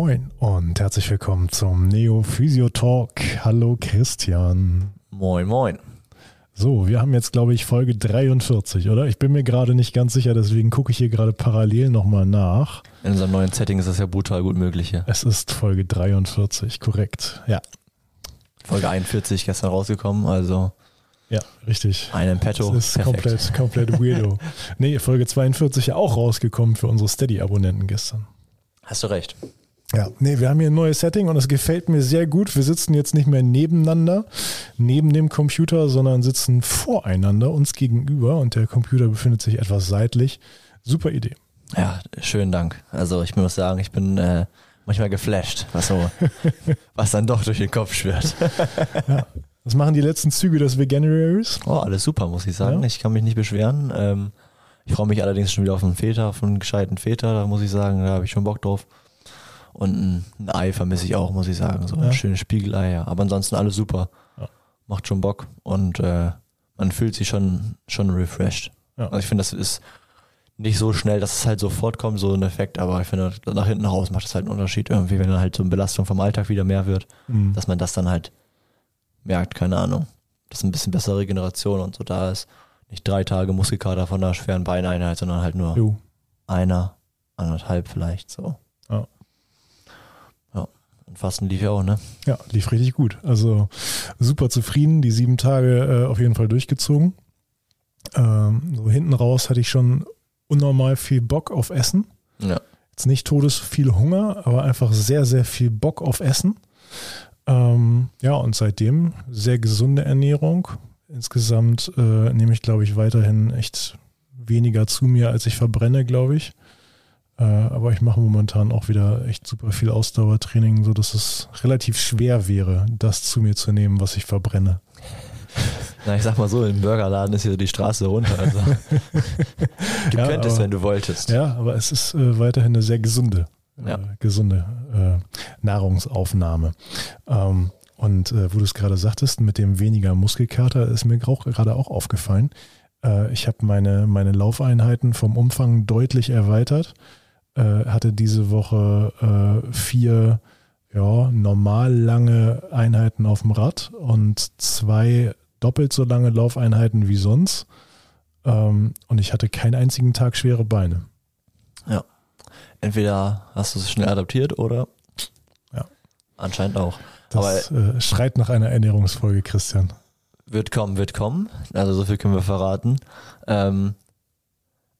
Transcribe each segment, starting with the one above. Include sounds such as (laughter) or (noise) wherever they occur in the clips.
Moin und herzlich willkommen zum Neo Physio Talk. Hallo Christian. Moin, moin. So, wir haben jetzt, glaube ich, Folge 43, oder? Ich bin mir gerade nicht ganz sicher, deswegen gucke ich hier gerade parallel nochmal nach. In unserem neuen Setting ist das ja brutal gut möglich hier. Es ist Folge 43, korrekt. Ja. Folge 41 gestern rausgekommen, also Ja, richtig. einen Petto. Das ist Perfekt. komplett, komplett weirdo. (laughs) nee, Folge 42 ja auch rausgekommen für unsere Steady-Abonnenten gestern. Hast du recht. Ja, nee, wir haben hier ein neues Setting und es gefällt mir sehr gut. Wir sitzen jetzt nicht mehr nebeneinander, neben dem Computer, sondern sitzen voreinander uns gegenüber und der Computer befindet sich etwas seitlich. Super Idee. Ja, schönen Dank. Also ich muss sagen, ich bin äh, manchmal geflasht, was so, (laughs) was dann doch durch den Kopf schwirrt. (laughs) Was machen die letzten Züge des Veganuaries? Oh, alles super, muss ich sagen. Ja. Ich kann mich nicht beschweren. Ähm, ich freue mich allerdings schon wieder auf einen Väter, auf einen gescheiten Väter, da muss ich sagen, da habe ich schon Bock drauf. Und ein, Ei vermisse ich auch, muss ich sagen. So Ja. ein schönes Spiegelei, ja. Aber ansonsten alles super. Ja. Macht schon Bock und äh, man fühlt sich schon, schon refreshed. Ja. Also ich finde, das ist nicht so schnell, dass es halt sofort kommt, so ein Effekt, aber ich finde, nach hinten raus macht das halt einen Unterschied irgendwie, wenn dann halt so eine Belastung vom Alltag wieder mehr wird, Mhm. dass man das dann halt merkt, keine Ahnung, dass ein bisschen bessere Regeneration und so da ist. Nicht drei Tage Muskelkater von einer schweren Beineinheit, sondern halt nur Jo. einer, anderthalb vielleicht so. Und Fasten lief ja auch, ne? Ja, lief richtig gut. Also super zufrieden, die sieben Tage äh, auf jeden Fall durchgezogen. Ähm, so hinten raus hatte ich schon unnormal viel Bock auf Essen. Ja. Jetzt nicht todes viel Hunger, aber einfach sehr, sehr viel Bock auf Essen. Ähm, ja, und seitdem sehr gesunde Ernährung. Insgesamt äh, nehme ich, glaube ich, weiterhin echt weniger zu mir, als ich verbrenne, glaube ich. Äh, aber ich mache momentan auch wieder echt super viel Ausdauertraining, sodass es relativ schwer wäre, das zu mir zu nehmen, was ich verbrenne. Na, ich sag mal so, im Burgerladen ist hier die Straße runter. Also. (laughs) du Ja, könntest, aber- wenn du wolltest. Ja, aber es ist äh, weiterhin eine sehr gesunde, Ja. äh, gesunde äh, Nahrungsaufnahme. Ähm, und äh, wo du es gerade sagtest, mit dem weniger Muskelkater ist mir auch gerade auch aufgefallen. Äh, ich habe meine, meine Laufeinheiten vom Umfang deutlich erweitert. Äh, hatte diese Woche äh, vier ja, normal lange Einheiten auf dem Rad und zwei doppelt so lange Laufeinheiten wie sonst. Ähm, und ich hatte keinen einzigen Tag schwere Beine. Entweder hast du es schnell adaptiert oder Ja. anscheinend auch. Das äh, schreit nach einer Ernährungsfolge, Christian. Wird kommen, wird kommen. Also so viel können wir verraten. Ähm,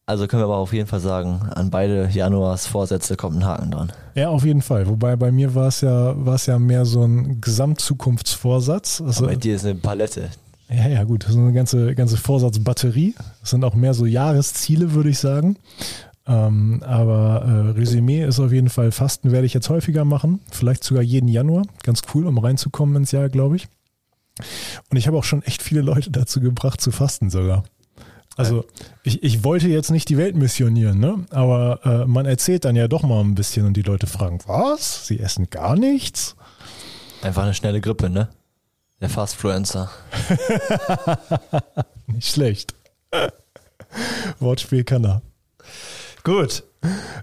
also können wir aber auf jeden Fall sagen, an beide Januars Vorsätze kommt ein Haken dran. Ja, auf jeden Fall. Wobei bei mir war es ja, war es ja mehr so ein Gesamtzukunftsvorsatz. Also, Aber bei dir ist eine Palette. ja, ja, gut. Das ist eine ganze, ganze Vorsatzbatterie. Das sind auch mehr so Jahresziele, würde ich sagen. Ähm, aber äh, Resümee ist auf jeden Fall, Fasten werde ich jetzt häufiger machen. Vielleicht sogar jeden Januar. Ganz cool, um reinzukommen ins Jahr, glaube ich. Und ich habe auch schon echt viele Leute dazu gebracht, zu fasten sogar. Also ich, ich wollte jetzt nicht die Welt missionieren, ne? aber äh, man erzählt dann ja doch mal ein bisschen und die Leute fragen, was? Sie essen gar nichts? Einfach eine schnelle Grippe, ne? Der Fastfluencer. (laughs) Nicht schlecht. (laughs) Wortspiel kann er. Gut.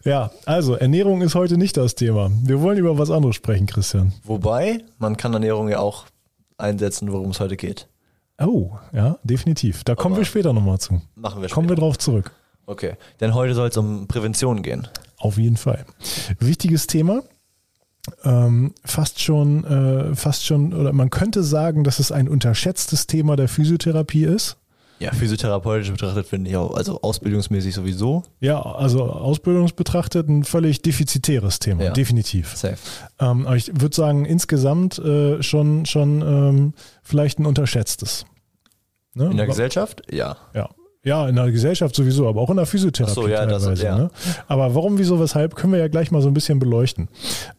Ja, also Ernährung ist heute nicht das Thema. Wir wollen über was anderes sprechen, Christian. Wobei, man kann Ernährung ja auch einsetzen, worum es heute geht. Oh, ja, definitiv. Da kommen Aber- wir später nochmal zu. Machen wir Kommen wir später. drauf zurück. Okay. Denn heute soll es um Prävention gehen. Auf jeden Fall. Wichtiges Thema. Ähm, fast schon, äh, fast schon, oder man könnte sagen, dass es ein unterschätztes Thema der Physiotherapie ist. Ja, physiotherapeutisch betrachtet finde ich auch, also ausbildungsmäßig sowieso. Ja, also ausbildungsbetrachtet ein völlig defizitäres Thema, Ja. definitiv. Safe. Ähm, aber ich würde sagen, insgesamt äh, schon, schon ähm, vielleicht ein unterschätztes. Ne? In der Gesellschaft? Ja. Ja. Ja, in der Gesellschaft sowieso, aber auch in der Physiotherapie Ach so, ja, das- teilweise. ja. Ne? Aber warum, wieso, weshalb, können wir ja gleich mal so ein bisschen beleuchten.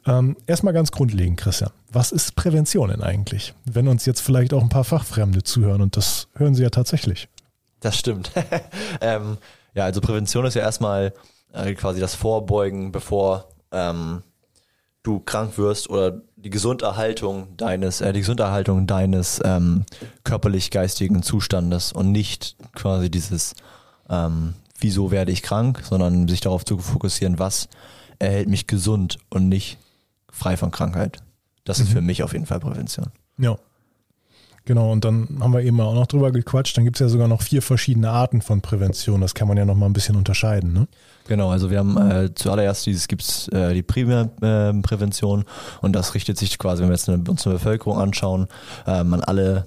Ähm, erstmal ganz grundlegend, Christian. Was ist Prävention denn eigentlich? Wenn uns jetzt vielleicht auch ein paar Fachfremde zuhören und das hören sie ja tatsächlich. Das stimmt. (laughs) ähm, ja, also Prävention ist ja erstmal äh, quasi das Vorbeugen, bevor ähm, du krank wirst oder die Gesunderhaltung deines, äh, die Gesunderhaltung deines ähm, körperlich-geistigen Zustandes und nicht quasi dieses, ähm, wieso werde ich krank, sondern sich darauf zu fokussieren, was erhält mich gesund und nicht frei von Krankheit. Das ist Mhm. für mich auf jeden Fall Prävention. Ja. Genau, und dann haben wir eben auch noch drüber gequatscht. Dann gibt es ja sogar noch vier verschiedene Arten von Prävention. Das kann man ja noch mal ein bisschen unterscheiden. Ne? Genau, also wir haben äh, zuallererst dieses gibt's äh, die Primärprävention äh, und das richtet sich quasi, wenn wir jetzt eine, uns eine Bevölkerung anschauen, ähm, an alle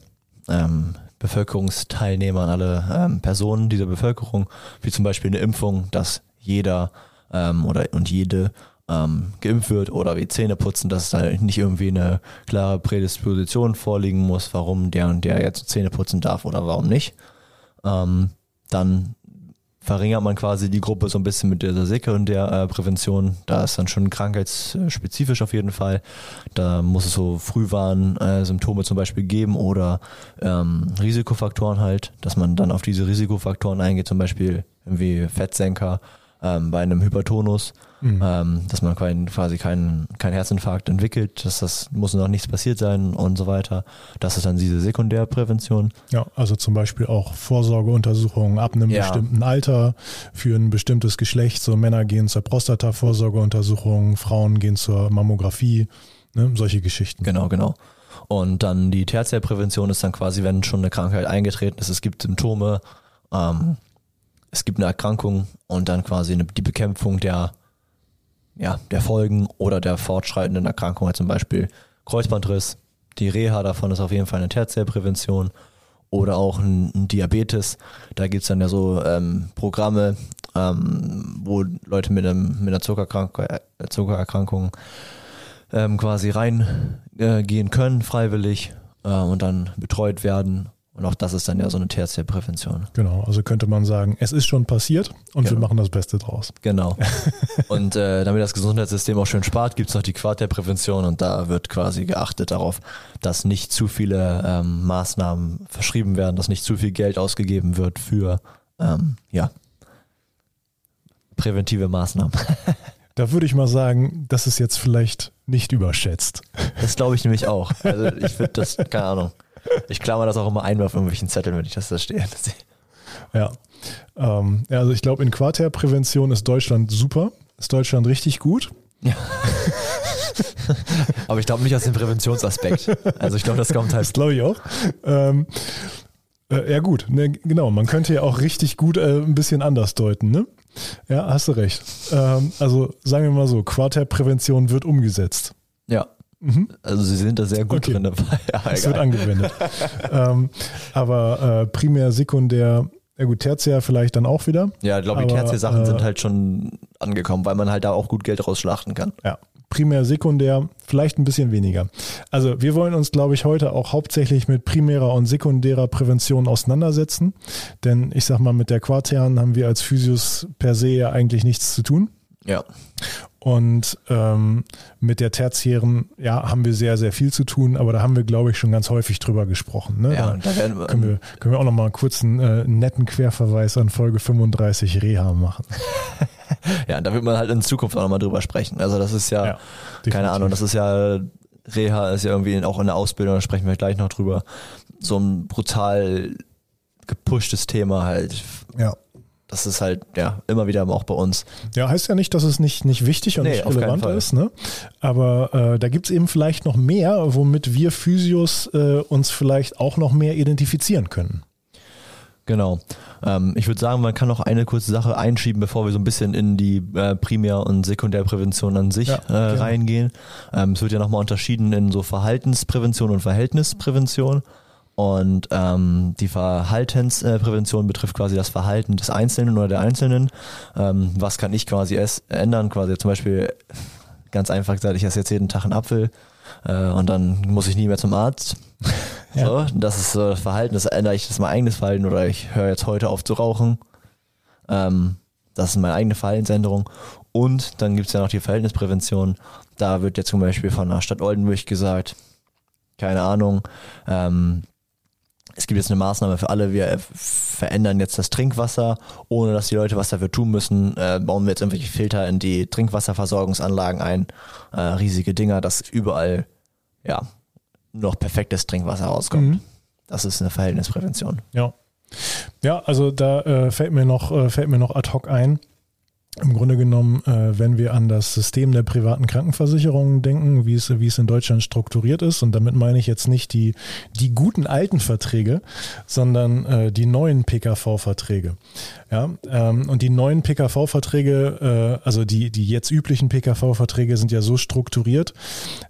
ähm, Bevölkerungsteilnehmer, an alle ähm, Personen dieser Bevölkerung, wie zum Beispiel eine Impfung, dass jeder ähm, oder und jede ähm, geimpft wird oder wie Zähne putzen, dass da nicht irgendwie eine klare Prädisposition vorliegen muss, warum der und der jetzt Zähne putzen darf oder warum nicht. Ähm, dann verringert man quasi die Gruppe so ein bisschen mit dieser sekundär äh, Prävention. Da ist dann schon krankheitsspezifisch auf jeden Fall. Da muss es so Frühwarn-Symptome äh, zum Beispiel geben oder ähm, Risikofaktoren halt, dass man dann auf diese Risikofaktoren eingeht, zum Beispiel irgendwie Fettsenker ähm, bei einem Hypertonus, Mhm. ähm, dass man kein, quasi keinen kein Herzinfarkt entwickelt, dass das muss noch nichts passiert sein und so weiter. Das ist dann diese Sekundärprävention. Ja, also zum Beispiel auch Vorsorgeuntersuchungen ab einem Ja. bestimmten Alter für ein bestimmtes Geschlecht. So Männer gehen zur Prostata-Vorsorgeuntersuchung, Frauen gehen zur Mammographie, ne? solche Geschichten. Genau, genau. Und dann die Tertiärprävention ist dann quasi, wenn schon eine Krankheit eingetreten ist, es gibt Symptome, ähm, es gibt eine Erkrankung und dann quasi eine, die Bekämpfung der, ja, der Folgen oder der fortschreitenden Erkrankung, halt zum Beispiel Kreuzbandriss. Die Reha davon ist auf jeden Fall eine Tertiärprävention oder auch ein, ein Diabetes. Da gibt's dann ja so ähm, Programme, ähm, wo Leute mit, einem, mit einer Zuckerkrank Zuckererkrankung ähm, quasi reingehen äh, können, freiwillig, äh, und dann betreut werden. Und auch das ist dann ja so eine Tertiärprävention. Genau, also könnte man sagen, es ist schon passiert und wir Genau. machen das Beste draus. Genau. (laughs) und äh, damit das Gesundheitssystem auch schön spart, gibt's noch die Quartärprävention und da wird quasi geachtet darauf, dass nicht zu viele ähm, Maßnahmen verschrieben werden, dass nicht zu viel Geld ausgegeben wird für ähm, ja, präventive Maßnahmen. (laughs) Da würde ich mal sagen, das ist jetzt vielleicht nicht überschätzt. Das glaube ich nämlich auch. Also ich finde das, keine Ahnung. (laughs) Ich klammer das auch immer ein auf irgendwelchen Zetteln, wenn ich das da stehe. (laughs) Ja. Ähm, ja, also ich glaube, in Quartärprävention ist Deutschland super. Ist Deutschland richtig gut. Ja. (laughs) Aber ich glaube nicht aus dem Präventionsaspekt. Also ich glaube, das kommt halt. Das glaube ich auch. Ähm, äh, ja gut, ne, genau. Man könnte ja auch richtig gut äh, ein bisschen anders deuten, ne? Ja, hast du recht. Ähm, also sagen wir mal so, Quartärprävention wird umgesetzt. Ja. Mhm. Also sie sind da sehr gut Okay. drin dabei. (laughs) Ja, Es wird angewendet. (laughs) ähm, aber äh, primär, sekundär, ja gut, tertiär vielleicht dann auch wieder. ja, ich glaube, die Tertiär-Sachen äh, sind halt schon angekommen, weil man halt da auch gut Geld rausschlachten kann. Ja, primär, sekundär, vielleicht ein bisschen weniger. Also wir wollen uns, glaube ich, heute auch hauptsächlich mit primärer und sekundärer Prävention auseinandersetzen. Denn ich sag mal, mit der Quartären haben wir als Physios per se ja eigentlich nichts zu tun. Ja. Und ähm, mit der tertiären, ja, haben wir sehr, sehr viel zu tun, aber da haben wir, glaube ich, schon ganz häufig drüber gesprochen. Ne? Ja, Da werden wir, können wir, können wir auch noch mal einen kurzen äh, netten Querverweis an Folge 35 Reha machen. (laughs) ja, da wird man halt in Zukunft auch nochmal drüber sprechen. Also das ist ja, Ja, keine. Ahnung, das ist ja, Reha ist ja irgendwie auch in der Ausbildung, da sprechen wir gleich noch drüber, so ein brutal gepushtes Thema halt. Ja. Das ist halt, ja, immer wieder auch bei uns. Ja, heißt ja nicht, dass es nicht, nicht wichtig und Nee, nicht relevant ist, ne? Aber äh, da gibt's eben vielleicht noch mehr, womit wir Physios äh, uns vielleicht auch noch mehr identifizieren können. Genau. Ähm, ich würde sagen, man kann noch eine kurze Sache einschieben, bevor wir so ein bisschen in die äh, Primär- und Sekundärprävention an sich Ja, äh, reingehen. Ähm, es wird ja nochmal unterschieden in so Verhaltensprävention und Verhältnisprävention. Und ähm, die Verhaltensprävention betrifft quasi das Verhalten des Einzelnen oder der Einzelnen. Ähm, was kann ich quasi es ändern? Quasi zum Beispiel, ganz einfach gesagt, ich esse jetzt jeden Tag einen Apfel äh, und dann muss ich nie mehr zum Arzt. (laughs) Ja. So, das ist so das Verhalten, das ändere ich, das ist mein eigenes Verhalten oder ich höre jetzt heute auf zu rauchen. Ähm, das ist meine eigene Verhaltensänderung. Und dann gibt's ja noch die Verhältnisprävention. Da wird jetzt zum Beispiel von der Stadt Oldenburg gesagt, keine Ahnung, ähm, es gibt jetzt eine Maßnahme für alle, wir äh, verändern jetzt das Trinkwasser, ohne dass die Leute was dafür tun müssen, äh, bauen wir jetzt irgendwelche Filter in die Trinkwasserversorgungsanlagen ein, äh, riesige Dinger, dass überall ja noch perfektes Trinkwasser rauskommt. Mhm. Das ist eine Verhältnisprävention. Ja. Ja, also da äh, fällt mir noch, äh, fällt mir noch ad hoc ein. Im Grunde genommen, äh, wenn wir an das System der privaten Krankenversicherung denken, wie es, wie es in Deutschland strukturiert ist, und damit meine ich jetzt nicht die, die guten alten Verträge, sondern äh, die neuen PKV-Verträge. Ja, ähm, und die neuen PKV-Verträge, äh, also die, die jetzt üblichen PKV-Verträge sind ja so strukturiert,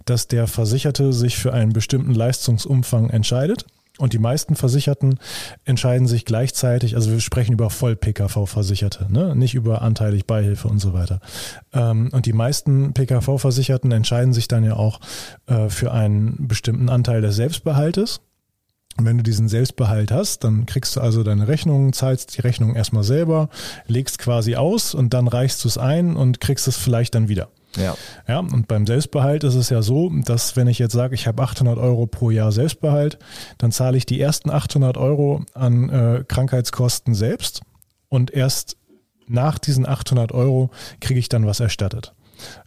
dass der Versicherte sich für einen bestimmten Leistungsumfang entscheidet und die meisten Versicherten entscheiden sich gleichzeitig, also wir sprechen über Voll-PKV-Versicherte, ne? nicht über anteilig Beihilfe und so weiter. Ähm, und die meisten PKV-Versicherten entscheiden sich dann ja auch äh, für einen bestimmten Anteil des Selbstbehaltes. Und wenn du diesen Selbstbehalt hast, dann kriegst du also deine Rechnung, zahlst die Rechnung erstmal selber, legst quasi aus und dann reichst du es ein und kriegst es vielleicht dann wieder. Ja. Ja, und beim Selbstbehalt ist es ja so, dass wenn ich jetzt sage, ich habe 800 Euro pro Jahr Selbstbehalt, dann zahle ich die ersten 800 Euro an äh, Krankheitskosten selbst und erst nach diesen 800 Euro kriege ich dann was erstattet.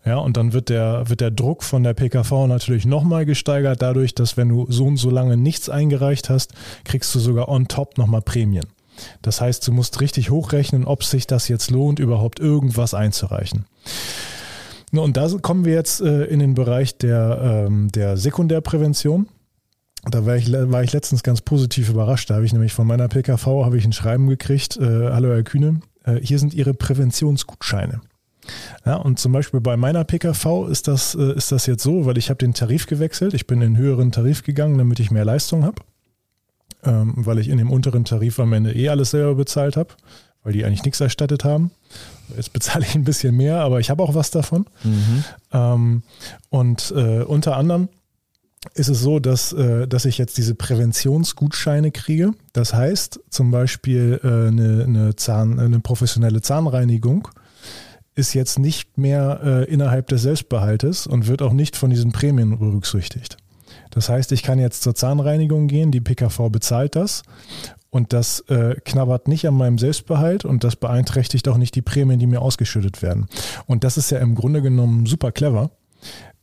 Ja, und dann wird der, wird der Druck von der PKV natürlich nochmal gesteigert, dadurch, dass wenn du so und so lange nichts eingereicht hast, kriegst du sogar on top nochmal Prämien. Das heißt, du musst richtig hochrechnen, ob sich das jetzt lohnt, überhaupt irgendwas einzureichen. Und da kommen wir jetzt äh, in den Bereich der, ähm, der Sekundärprävention. Da war ich, war ich letztens ganz positiv überrascht. Da habe ich nämlich von meiner PKV habe ich ein Schreiben gekriegt. Äh, Hallo Herr Kühne, äh, hier sind Ihre Präventionsgutscheine. Ja, und zum Beispiel bei meiner PKV ist das, ist das jetzt so, weil ich habe den Tarif gewechselt. Ich bin in den höheren Tarif gegangen, damit ich mehr Leistung habe. Ähm, weil ich in dem unteren Tarif am Ende eh alles selber bezahlt habe, weil die eigentlich nichts erstattet haben. Jetzt bezahle ich ein bisschen mehr, aber ich habe auch was davon. Mhm. Ähm, und äh, unter anderem ist es so, dass, äh, dass ich jetzt diese Präventionsgutscheine kriege. Das heißt zum Beispiel äh, eine, eine, Zahn, eine professionelle Zahnreinigung ist jetzt nicht mehr äh, innerhalb des Selbstbehaltes und wird auch nicht von diesen Prämien berücksichtigt. Das heißt, ich kann jetzt zur Zahnreinigung gehen, die PKV bezahlt das und das äh, knabbert nicht an meinem Selbstbehalt und das beeinträchtigt auch nicht die Prämien, die mir ausgeschüttet werden. Und das ist ja im Grunde genommen super clever,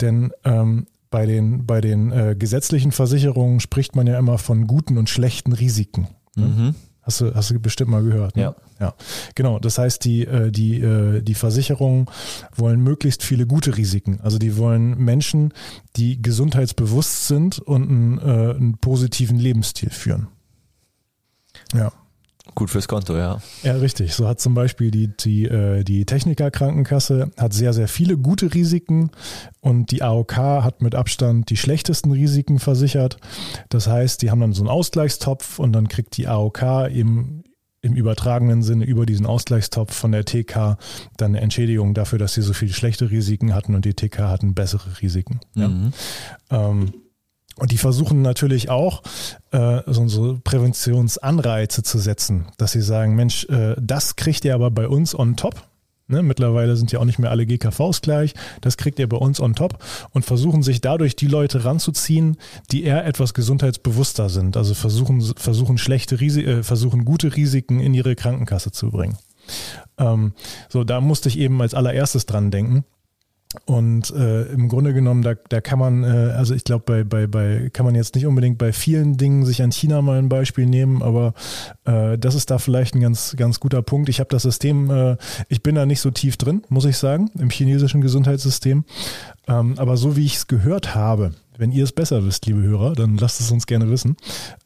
denn ähm, bei den, bei den äh, gesetzlichen Versicherungen spricht man ja immer von guten und schlechten Risiken. Ne? Mhm. Hast du, hast du bestimmt mal gehört. Ne? Ja. ja. Genau. Das heißt, die, äh, die, äh, die Versicherungen wollen möglichst viele gute Risiken. Also die wollen Menschen, die gesundheitsbewusst sind und einen, äh, einen positiven Lebensstil führen. Ja. Gut fürs Konto, ja. Ja, richtig. So hat zum Beispiel die, die, äh, die Techniker-Krankenkasse hat sehr, sehr viele gute Risiken und die AOK hat mit Abstand die schlechtesten Risiken versichert. Das heißt, die haben dann so einen Ausgleichstopf und dann kriegt die AOK eben im übertragenen Sinne über diesen Ausgleichstopf von der TK dann eine Entschädigung dafür, dass sie so viele schlechte Risiken hatten und die TK hatten bessere Risiken. Mhm. Ja. Ähm, und die versuchen natürlich auch, äh, so, so Präventionsanreize zu setzen, dass sie sagen, Mensch, äh, das kriegt ihr aber bei uns on top. Ne, mittlerweile sind ja auch nicht mehr alle GKVs gleich. Das kriegt ihr bei uns on top und versuchen sich dadurch die Leute ranzuziehen, die eher etwas gesundheitsbewusster sind. Also versuchen, versuchen schlechte Risi äh, versuchen gute Risiken in ihre Krankenkasse zu bringen. Ähm, so, da musste ich eben als allererstes dran denken. Und äh, im Grunde genommen, da, da kann man, äh, also ich glaube, bei, bei, bei, kann man jetzt nicht unbedingt bei vielen Dingen sich an China mal ein Beispiel nehmen, aber äh, das ist da vielleicht ein ganz, ganz guter Punkt. Ich habe das System, äh, ich bin da nicht so tief drin, muss ich sagen, im chinesischen Gesundheitssystem. Ähm, aber so wie ich es gehört habe, wenn ihr es besser wisst, liebe Hörer, dann lasst es uns gerne wissen.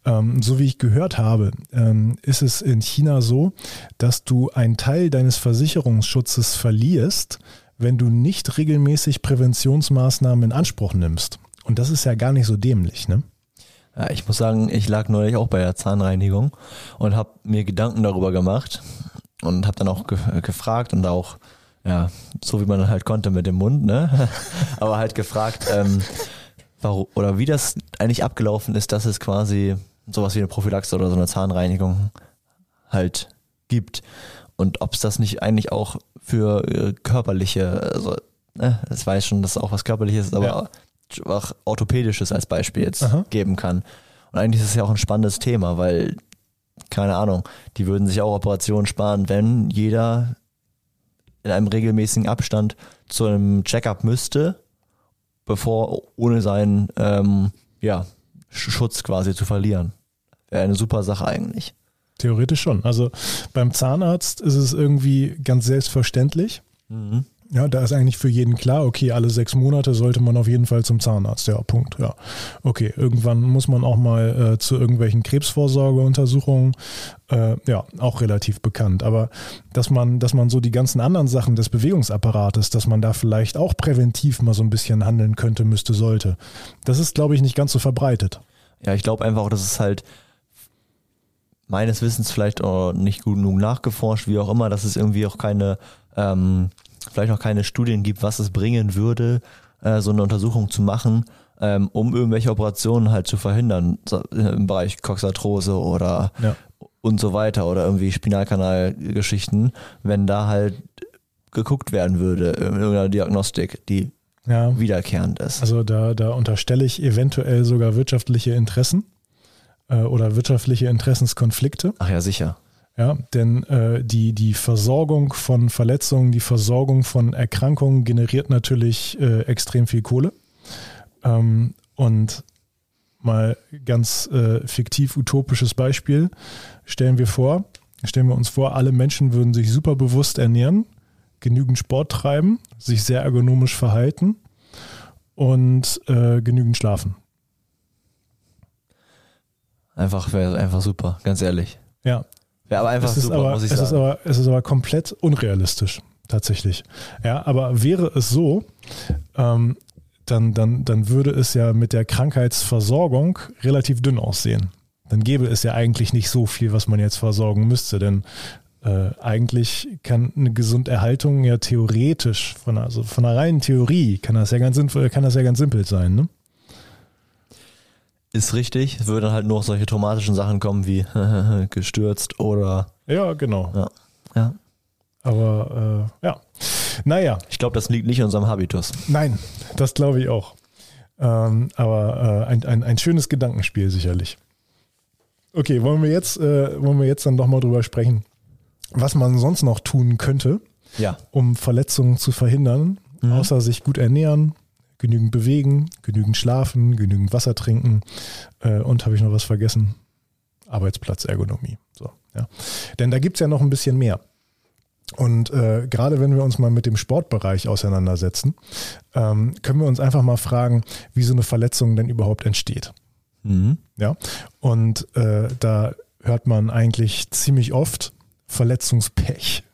Ähm, so wie ich gehört habe, ähm, ist es in China so, dass du einen Teil deines Versicherungsschutzes verlierst, wenn du nicht regelmäßig Präventionsmaßnahmen in Anspruch nimmst. Und das ist ja gar nicht so dämlich, ne? Ja, ich muss sagen, ich lag neulich auch bei der Zahnreinigung und habe mir Gedanken darüber gemacht und habe dann auch ge gefragt und auch, ja, so wie man halt konnte mit dem Mund, ne? (laughs) Aber halt gefragt, ähm, warum, oder wie das eigentlich abgelaufen ist, dass es quasi sowas wie eine Prophylaxe oder so eine Zahnreinigung halt gibt und ob es das nicht eigentlich auch für äh, körperliche, also ne, das weiß schon, dass es auch was körperliches ist, aber ja. auch orthopädisches als Beispiel jetzt Aha. geben kann. Und eigentlich ist es ja auch ein spannendes Thema, weil, keine Ahnung, die würden sich auch Operationen sparen, wenn jeder in einem regelmäßigen Abstand zu einem Checkup müsste, bevor ohne seinen ähm, ja, Schutz quasi zu verlieren. Wäre eine super Sache eigentlich. Theoretisch schon. Also beim Zahnarzt ist es irgendwie ganz selbstverständlich. Mhm. Ja, da ist eigentlich für jeden klar, okay, alle sechs Monate sollte man auf jeden Fall zum Zahnarzt. Ja, Punkt. Ja. Okay, irgendwann muss man auch mal äh, zu irgendwelchen Krebsvorsorgeuntersuchungen. Äh, ja, auch relativ bekannt. Aber dass man, dass man so die ganzen anderen Sachen des Bewegungsapparates, dass man da vielleicht auch präventiv mal so ein bisschen handeln könnte, müsste, sollte, das ist, glaube ich, nicht ganz so verbreitet. Ja, ich glaube einfach, dass es halt meines Wissens vielleicht auch nicht gut genug nachgeforscht, wie auch immer, dass es irgendwie auch keine ähm, vielleicht noch keine Studien gibt, was es bringen würde, äh, so eine Untersuchung zu machen, ähm, um irgendwelche Operationen halt zu verhindern, so, äh, im Bereich Coxarthrose oder Ja. und so weiter oder irgendwie Spinalkanalgeschichten, wenn da halt geguckt werden würde in irgendeiner Diagnostik, die Ja. wiederkehrend ist. Also da, da unterstelle ich eventuell sogar wirtschaftliche Interessen äh, oder wirtschaftliche Interessenskonflikte. Ach ja, sicher. Ja, denn äh, die, die Versorgung von Verletzungen, die Versorgung von Erkrankungen generiert natürlich äh, extrem viel Kohle. Ähm, und mal ganz äh, fiktiv utopisches Beispiel stellen wir vor, stellen wir uns vor, alle Menschen würden sich super bewusst ernähren, genügend Sport treiben, sich sehr ergonomisch verhalten und äh, genügend schlafen. Einfach wäre einfach super, ganz ehrlich. Ja, Wäre aber einfach es ist super, aber, muss ich es ist sagen. aber, es ist aber komplett unrealistisch, tatsächlich. Ja, aber wäre es so, ähm, dann, dann, dann würde es ja mit der Krankheitsversorgung relativ dünn aussehen. Dann gäbe es ja eigentlich nicht so viel, was man jetzt versorgen müsste, denn äh, eigentlich kann eine Gesunderhaltung ja theoretisch, von, also von einer reinen Theorie, kann das ja ganz, sinnvoll, kann das ja ganz simpel sein. Ne? Ist richtig, es würden halt nur solche traumatischen Sachen kommen wie (laughs) gestürzt oder Ja, genau. ja. ja. Aber äh, ja, naja. Ich glaube, das liegt nicht in unserem Habitus. Nein, das glaube ich auch. Ähm, aber äh, ein, ein, ein schönes Gedankenspiel sicherlich. Okay, wollen wir jetzt, äh, wollen wir jetzt dann doch mal drüber sprechen, was man sonst noch tun könnte, Ja. um Verletzungen zu verhindern, Mhm. außer sich gut ernähren, genügend bewegen, genügend schlafen, genügend Wasser trinken äh, und habe ich noch was vergessen? Arbeitsplatzergonomie. So, ja. Denn da gibt es ja noch ein bisschen mehr. Und äh, gerade wenn wir uns mal mit dem Sportbereich auseinandersetzen, ähm, können wir uns einfach mal fragen, wie so eine Verletzung denn überhaupt entsteht. Mhm. Ja. Und äh, da hört man eigentlich ziemlich oft Verletzungspech.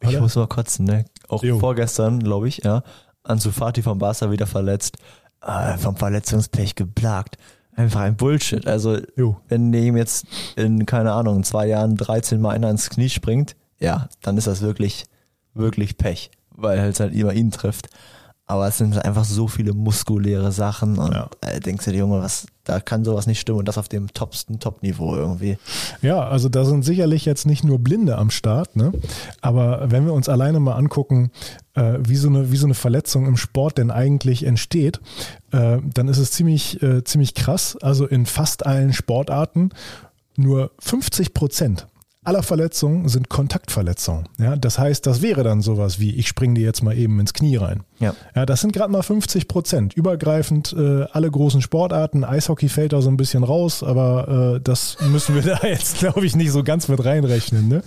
Ich Oder? muss mal kotzen, ne? Auch Jo. vorgestern, glaube ich, ja. Ansu Fati vom Barca wieder verletzt. Äh, vom Verletzungspech geplagt. Einfach ein Bullshit. Also, Jo. wenn dem jetzt in, keine Ahnung, in zwei Jahren 13 Mal einer ins Knie springt, ja, dann ist das wirklich, wirklich Pech, weil halt halt immer ihn trifft. Aber es sind einfach so viele muskuläre Sachen und Ja. äh, denkst du dir, Junge, was, da kann sowas nicht stimmen und das auf dem topsten Top-Niveau irgendwie. Ja, also da sind sicherlich jetzt nicht nur Blinde am Start, ne? Aber wenn wir uns alleine mal angucken, äh, wie, so eine, wie so eine Verletzung im Sport denn eigentlich entsteht, äh, dann ist es ziemlich, äh, ziemlich krass. Also in fast allen Sportarten nur 50 Prozent aller Verletzungen sind Kontaktverletzungen. Ja, das heißt, das wäre dann sowas wie, ich springe dir jetzt mal eben ins Knie rein. Ja. Ja, das sind gerade mal 50 Prozent. Übergreifend äh, alle großen Sportarten. Eishockey fällt da so ein bisschen raus, aber äh, das müssen wir (laughs) da jetzt, glaube ich, nicht so ganz mit reinrechnen. Ne?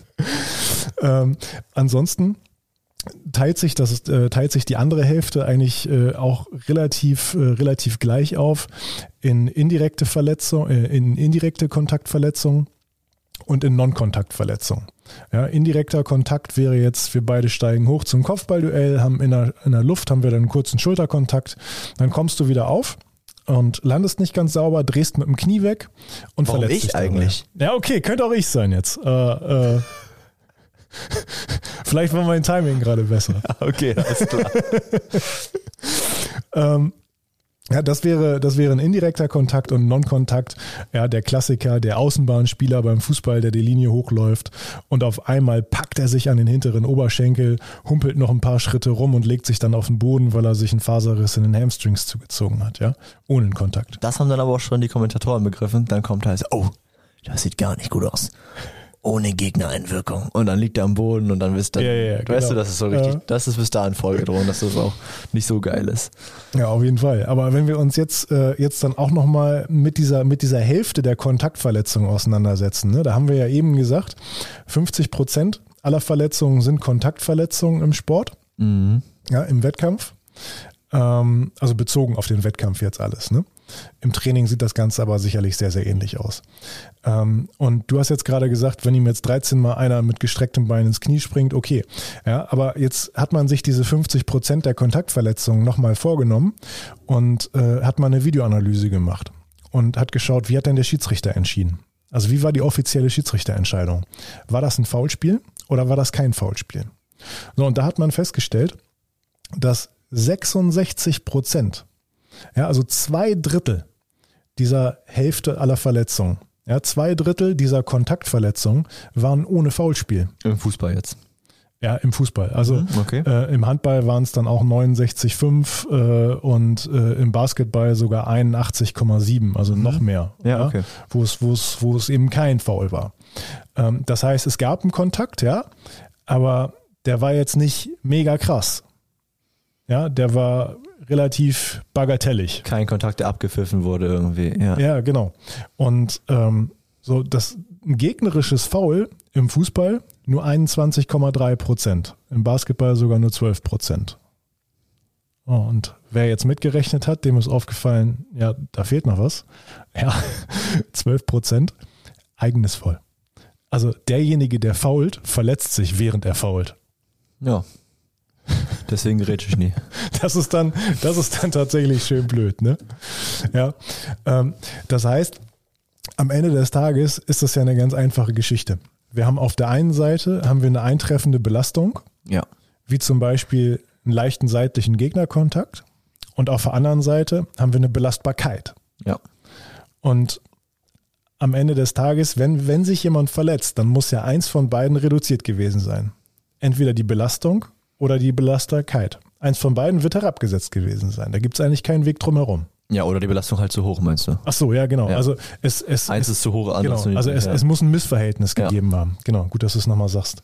Ähm, ansonsten teilt sich das äh, teilt sich die andere Hälfte eigentlich äh, auch relativ äh, relativ gleich auf in indirekte Verletzung äh, in indirekte Kontaktverletzungen und in Non-Kontaktverletzungen. Ja, indirekter Kontakt wäre jetzt, wir beide steigen hoch zum Kopfballduell, haben in der, in der Luft haben wir dann einen kurzen Schulterkontakt, dann kommst du wieder auf und landest nicht ganz sauber, drehst mit dem Knie weg und Warum verletzt ich dich dabei. eigentlich? Ja, okay, könnte auch ich sein jetzt. Äh, äh, (laughs) vielleicht war mein Timing gerade besser. (laughs) Okay, alles klar. (laughs) Ähm, ja, das wäre, das wäre ein indirekter Kontakt und Non-Kontakt. Ja, der Klassiker, der Außenbahnspieler beim Fußball, der die Linie hochläuft und auf einmal packt er sich an den hinteren Oberschenkel, humpelt noch ein paar Schritte rum und legt sich dann auf den Boden, weil er sich einen Faserriss in den Hamstrings zugezogen hat, ja, ohne Kontakt. Das haben dann aber auch schon die Kommentatoren begriffen. Dann kommt halt, oh, das sieht gar nicht gut aus. Ohne Gegnereinwirkung. Und dann liegt er am Boden und dann wisst dann, Ja, ja, ja, weißt genau. du, das ist so richtig, Ja. das ist bis dahin vorgedrungen, dass das auch nicht so geil ist. Ja, auf jeden Fall. Aber wenn wir uns jetzt, äh, jetzt dann auch nochmal mit dieser, mit dieser Hälfte der Kontaktverletzungen auseinandersetzen, ne? da haben wir ja eben gesagt, 50 Prozent aller Verletzungen sind Kontaktverletzungen im Sport, Mhm. ja, im Wettkampf. Ähm, also bezogen auf den Wettkampf jetzt alles. Ne? Im Training sieht das Ganze aber sicherlich sehr, sehr ähnlich aus. Ähm, und du hast jetzt gerade gesagt, wenn ihm jetzt 13 Mal einer mit gestrecktem Bein ins Knie springt, okay. Ja, aber jetzt hat man sich diese 50 Prozent der Kontaktverletzungen nochmal vorgenommen und äh, hat mal eine Videoanalyse gemacht und hat geschaut, wie hat denn der Schiedsrichter entschieden? Also wie war die offizielle Schiedsrichterentscheidung? War das ein Foulspiel oder war das kein Foulspiel? So, und da hat man festgestellt, dass 66 Prozent, ja, also zwei Drittel dieser Hälfte aller Verletzungen, ja, zwei Drittel dieser Kontaktverletzungen waren ohne Foulspiel. Im Fußball jetzt. Ja, im Fußball. Also Mhm, okay. äh, im Handball waren es dann auch 69,5 äh, und äh, im Basketball sogar 81,7, also noch mehr. Mhm. Ja, okay. Wo es, wo es, wo es eben kein Foul war. Ähm, das heißt, es gab einen Kontakt, ja, aber der war jetzt nicht mega krass. Ja, der war relativ bagatellig. Kein Kontakt, der abgepfiffen wurde irgendwie. Ja. Ja, genau. Und ähm, so das ein gegnerisches Foul im Fußball nur 21,3 Prozent, im Basketball sogar nur 12 Prozent. Oh, und wer jetzt mitgerechnet hat, dem ist aufgefallen, ja, da fehlt noch was. Ja, (laughs) 12 Prozent, eigenes Foul. Also derjenige, der fault, verletzt sich, während er fault. ja. Deswegen rede ich nie. (laughs) Das ist dann, das ist dann tatsächlich schön blöd, ne? Ja. Ähm, das heißt, am Ende des Tages ist das ja eine ganz einfache Geschichte. Wir haben auf der einen Seite haben wir eine eintreffende Belastung, Ja. wie zum Beispiel einen leichten seitlichen Gegnerkontakt. Und auf der anderen Seite haben wir eine Belastbarkeit. Ja. Und am Ende des Tages, wenn, wenn sich jemand verletzt, dann muss ja eins von beiden reduziert gewesen sein. Entweder die Belastung oder die Belastbarkeit. Eins von beiden wird herabgesetzt gewesen sein. Da gibt es eigentlich keinen Weg drum herum. Ja, oder die Belastung halt zu hoch, meinst du? Ach so, ja, genau. Ja. Also es, es, Eins es, ist zu hoch, anderes zu Genau, also es, ja. es muss ein Missverhältnis Ja. gegeben haben. Genau, gut, dass du es nochmal sagst.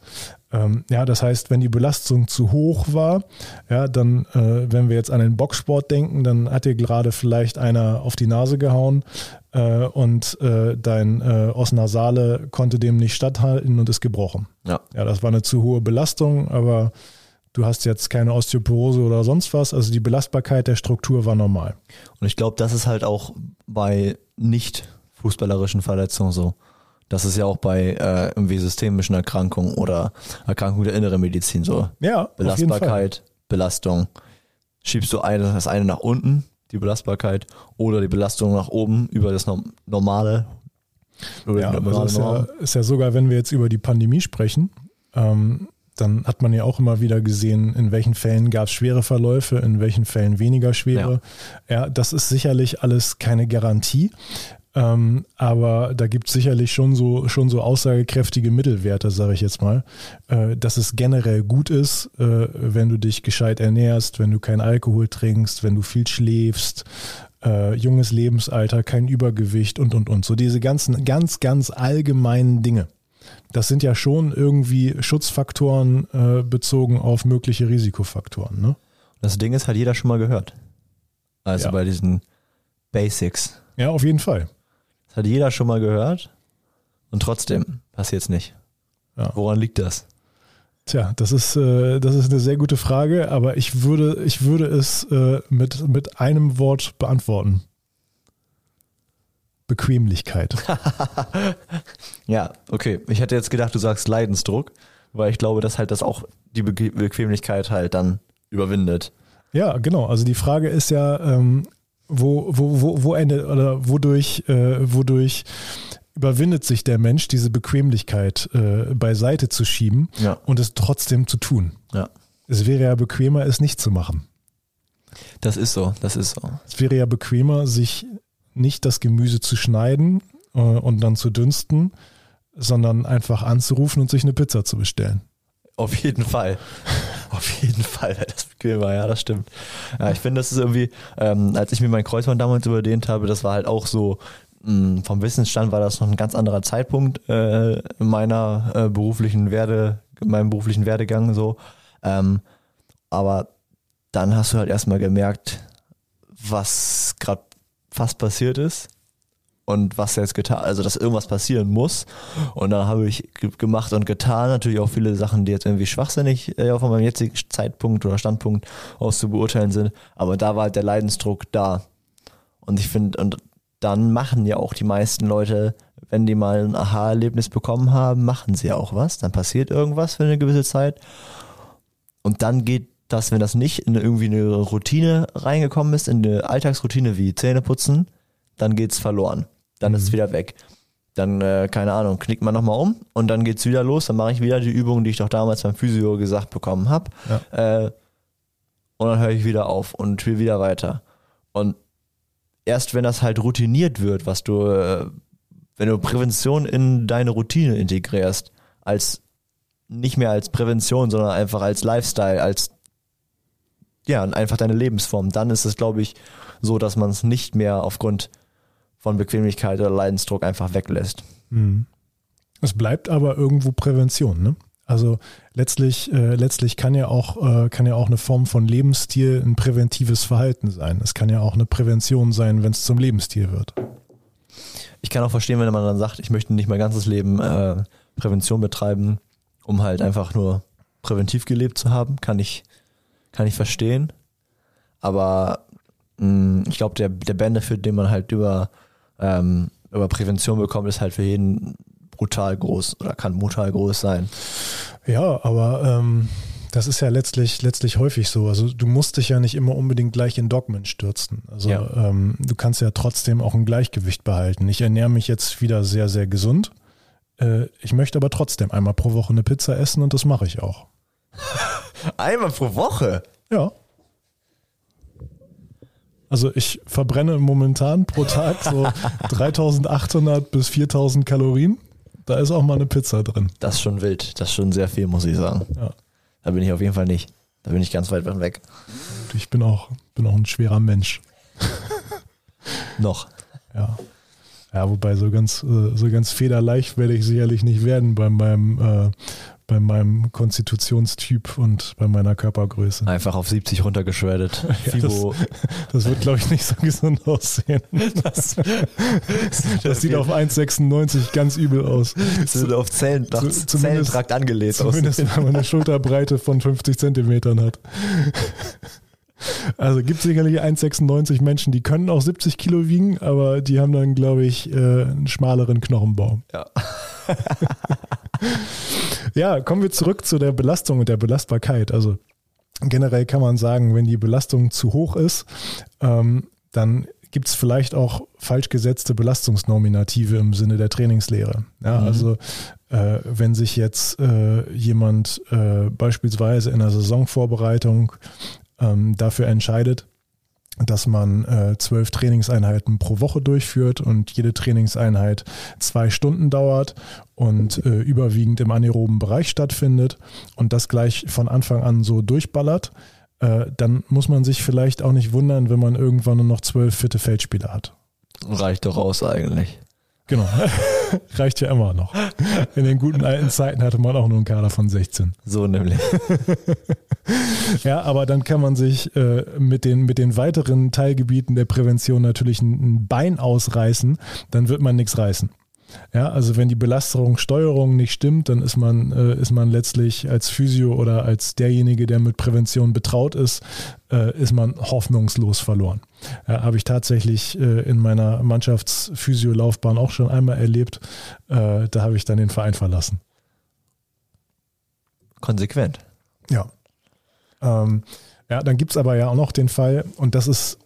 Ähm, ja, das heißt, wenn die Belastung zu hoch war, ja, dann, äh, wenn wir jetzt an den Boxsport denken, dann hat dir gerade vielleicht einer auf die Nase gehauen äh, und äh, dein äh, Os nasale konnte dem nicht statthalten und ist gebrochen. Ja. Ja, das war eine zu hohe Belastung, aber du hast jetzt keine Osteoporose oder sonst was. Also die Belastbarkeit der Struktur war normal. Und ich glaube, das ist halt auch bei nicht fußballerischen Verletzungen so. Das ist ja auch bei äh, irgendwie systemischen Erkrankungen oder Erkrankungen der inneren Medizin so. Ja. Belastbarkeit, Belastung. Schiebst du eine, das eine nach unten, die Belastbarkeit, oder die Belastung nach oben über das Norm- normale. Über Ja, aber normale das ist ja, ist ja sogar, wenn wir jetzt über die Pandemie sprechen, ähm, dann hat man ja auch immer wieder gesehen, in welchen Fällen gab es schwere Verläufe, in welchen Fällen weniger schwere. Ja, das ist sicherlich alles keine Garantie. Ähm, aber da gibt es sicherlich schon so, schon so aussagekräftige Mittelwerte, sage ich jetzt mal, äh, dass es generell gut ist, äh, wenn du dich gescheit ernährst, wenn du keinen Alkohol trinkst, wenn du viel schläfst, äh, junges Lebensalter, kein Übergewicht und, und, und. So diese ganzen, ganz, ganz allgemeinen Dinge. Das sind ja schon irgendwie Schutzfaktoren äh, bezogen auf mögliche Risikofaktoren. Ne? Das Ding ist, hat jeder schon mal gehört. Also Ja. bei diesen Basics. Ja, auf jeden Fall. Das hat jeder schon mal gehört. Und trotzdem passiert es nicht. Ja. Woran liegt das? Tja, das ist, äh, das ist eine sehr gute Frage, aber ich würde, ich würde es äh, mit, mit einem Wort beantworten. Bequemlichkeit. (laughs) Ja, okay. Ich hätte jetzt gedacht, du sagst Leidensdruck, weil ich glaube, dass halt das auch die Be Bequemlichkeit halt dann überwindet. Ja, genau. Also die Frage ist ja, ähm, wo, wo, wo, wo endet oder wodurch, äh, wodurch überwindet sich der Mensch, diese Bequemlichkeit äh, beiseite zu schieben Ja. und es trotzdem zu tun. Ja. Es wäre ja bequemer, es nicht zu machen. Das ist so, das ist so. Es wäre ja bequemer, sich nicht das Gemüse zu schneiden äh, und dann zu dünsten, sondern einfach anzurufen und sich eine Pizza zu bestellen. Auf jeden Fall. Auf jeden Fall das bequemer, ja, das stimmt. Ja, ich finde, das ist irgendwie, ähm, als ich mir mein Kreuzband damals überdehnt habe, das war halt auch so, mh, vom Wissensstand war das noch ein ganz anderer Zeitpunkt äh, in meiner äh, beruflichen Werde, in meinem beruflichen Werdegang so. Ähm, aber dann hast du halt erstmal gemerkt, was gerade fast passiert ist und was jetzt getan, also dass irgendwas passieren muss. Und dann habe ich gemacht und getan, natürlich auch viele Sachen, die jetzt irgendwie schwachsinnig äh, von meinem jetzigen Zeitpunkt oder Standpunkt aus zu beurteilen sind. Aber da war halt der Leidensdruck da. Und ich finde, und dann machen ja auch die meisten Leute, wenn die mal ein Aha-Erlebnis bekommen haben, machen sie auch was. Dann passiert irgendwas für eine gewisse Zeit. Und dann geht das, wenn das nicht in irgendwie eine Routine reingekommen ist, in eine Alltagsroutine wie Zähneputzen, dann geht's verloren. Dann mhm. ist es wieder weg. Dann, äh, keine Ahnung, knickt man nochmal um und dann geht's wieder los. Dann mache ich wieder die Übung, die ich doch damals beim Physio gesagt bekommen habe. Ja. Äh, und dann höre ich wieder auf und spiele wieder weiter. Und erst wenn das halt routiniert wird, was du, äh, wenn du Prävention in deine Routine integrierst, als nicht mehr als Prävention, sondern einfach als Lifestyle, als ja, einfach deine Lebensform, dann ist es, glaube ich, so, dass man es nicht mehr aufgrund von Bequemlichkeit oder Leidensdruck einfach weglässt. Mhm. Es bleibt aber irgendwo Prävention, ne? Also letztlich, äh, letztlich kann ja auch äh, kann ja auch eine Form von Lebensstil ein präventives Verhalten sein. Es kann ja auch eine Prävention sein, wenn es zum Lebensstil wird. Ich kann auch verstehen, wenn man dann sagt, ich möchte nicht mein ganzes Leben äh, Prävention betreiben, um halt einfach nur präventiv gelebt zu haben, kann ich kann ich verstehen. Aber mh, mm, ich glaube, der der Benefit, den man halt über ähm, über Prävention bekommt, ist halt für jeden brutal groß oder kann brutal groß sein. Ja, aber ähm, das ist ja letztlich, letztlich häufig so. Also du musst dich ja nicht immer unbedingt gleich in Dogmen stürzen. Also ja. ähm, du kannst ja trotzdem auch ein Gleichgewicht behalten. Ich ernähre mich jetzt wieder sehr, sehr gesund. Äh, ich möchte aber trotzdem einmal pro Woche eine Pizza essen und das mache ich auch. (laughs) einmal pro Woche? Ja. Also ich verbrenne momentan pro Tag so (laughs) 3800 bis 4000 Kalorien. Da ist auch mal eine Pizza drin. Das ist schon wild. Das ist schon sehr viel, muss ich sagen. Ja. Da bin ich auf jeden Fall nicht. Da bin ich ganz weit weg. Ich bin auch, bin auch ein schwerer Mensch. (laughs) Noch. Ja. Ja, wobei so ganz, äh, so ganz federleicht werde ich sicherlich nicht werden bei meinem, äh, bei meinem Konstitutionstyp und bei meiner Körpergröße. Einfach auf 70 runtergeschreddet. (laughs) Ja, das, (laughs) das, wird, glaube ich, nicht so gesund aussehen. (laughs) Das, das sieht auf 1,96 ganz übel aus. Das wird auf Zellen, Zellentrakt angelegt Zumindest, wenn man eine Schulterbreite von 50 Zentimetern hat. Also gibt es sicherlich 1,96 Menschen, die können auch 70 Kilo wiegen, aber die haben dann, glaube ich, äh, einen schmaleren Knochenbau. Ja. (laughs) ja, kommen wir zurück zu der Belastung und der Belastbarkeit. Also generell kann man sagen, wenn die Belastung zu hoch ist, ähm, dann gibt es vielleicht auch falsch gesetzte Belastungsnominative im Sinne der Trainingslehre. Ja, mhm. Also äh, wenn sich jetzt äh, jemand äh, beispielsweise in der Saisonvorbereitung ähm, dafür entscheidet, dass man äh, zwölf Trainingseinheiten pro Woche durchführt und jede Trainingseinheit zwei Stunden dauert und äh, überwiegend im anaeroben Bereich stattfindet und das gleich von Anfang an so durchballert, äh, dann muss man sich vielleicht auch nicht wundern, wenn man irgendwann nur noch zwölf fitte Feldspieler hat. Reicht doch aus eigentlich. Genau. (laughs) Reicht ja immer noch. In den guten alten Zeiten hatte man auch nur einen Kader von 16. So nämlich. (laughs) ja, aber dann kann man sich äh, mit, den, mit den weiteren Teilgebieten der Prävention natürlich ein, ein Bein ausreißen, dann wird man nichts reißen. Ja, also wenn die Belastungssteuerung nicht stimmt, dann ist man, äh, ist man letztlich als Physio oder als derjenige, der mit Prävention betraut ist, äh, ist man hoffnungslos verloren. Ja, Habe ich tatsächlich äh, in meiner Mannschaftsphysio-Laufbahn auch schon einmal erlebt. Äh, da habe ich dann den Verein verlassen. Konsequent. Ja. Ähm, ja, dann gibt es aber ja auch noch den Fall, und das ist,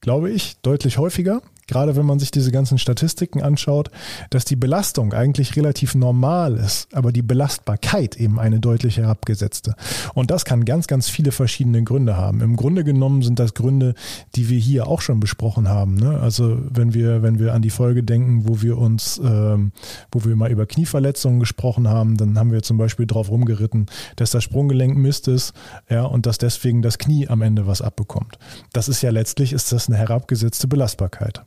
glaube ich, deutlich häufiger, gerade wenn man sich diese ganzen Statistiken anschaut, dass die Belastung eigentlich relativ normal ist, aber die Belastbarkeit eben eine deutlich herabgesetzte. Und das kann ganz, ganz viele verschiedene Gründe haben. Im Grunde genommen sind das Gründe, die wir hier auch schon besprochen haben. Ne? Also wenn wir, wenn wir an die Folge denken, wo wir uns, ähm, wo wir mal über Knieverletzungen gesprochen haben, dann haben wir zum Beispiel drauf rumgeritten, dass das Sprunggelenk Mist ist, ja, und dass deswegen das Knie am Ende was abbekommt. Das ist ja letztlich, ist das eine herabgesetzte Belastbarkeit.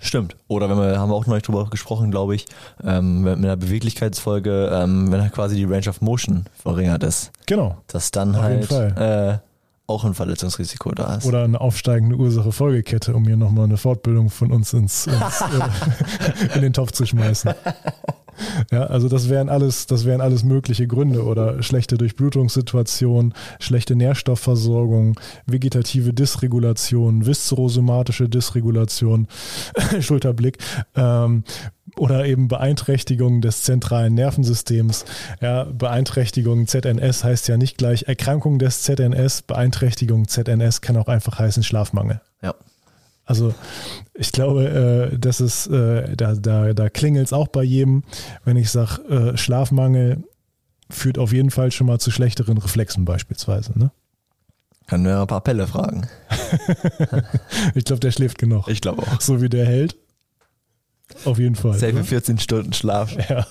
Stimmt. Oder wenn wir, haben wir auch noch nicht drüber gesprochen, glaube ich, ähm, mit einer Beweglichkeitsfolge, ähm, wenn halt quasi die Range of Motion verringert ist. Genau. Dass dann Auf halt äh, auch ein Verletzungsrisiko da ist. Oder eine aufsteigende Ursache-Folgekette, um hier nochmal eine Fortbildung von uns ins, ins (laughs) äh, in den Topf zu schmeißen. Ja, also das wären alles, das wären alles mögliche Gründe oder schlechte Durchblutungssituation, schlechte Nährstoffversorgung, vegetative Dysregulation, viszerosomatische Dysregulation, (laughs) Schulterblick, ähm, oder eben Beeinträchtigung des zentralen Nervensystems. Ja, Beeinträchtigung ZNS heißt ja nicht gleich Erkrankung des ZNS. Beeinträchtigung ZNS kann auch einfach heißen Schlafmangel. ja. Also ich glaube, äh, das ist, äh, da, da, da klingelt es auch bei jedem, wenn ich sage, äh, Schlafmangel führt auf jeden Fall schon mal zu schlechteren Reflexen beispielsweise. Ne? Kann wir ein paar Pelle fragen. (laughs) Ich glaube, der schläft genug. Ich glaube auch. So wie der hält. Auf jeden Fall. Safe oder? 14 Stunden Schlaf. Ja,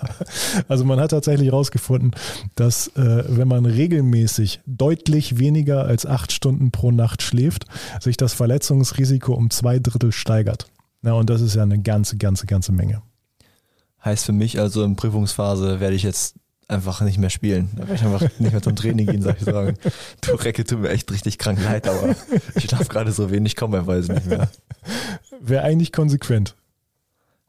also man hat tatsächlich herausgefunden, dass äh, wenn man regelmäßig deutlich weniger als acht Stunden pro Nacht schläft, sich das Verletzungsrisiko um zwei Drittel steigert. Ja, und das ist ja eine ganze, ganze, ganze Menge. Heißt für mich also in Prüfungsphase werde ich jetzt einfach nicht mehr spielen. Da werde ich einfach (laughs) nicht mehr zum Training gehen, sag ich sagen. Du Recke, tut mir echt richtig krank leid, aber ich darf gerade so wenig kommen, er weiß nicht mehr. Wäre eigentlich konsequent.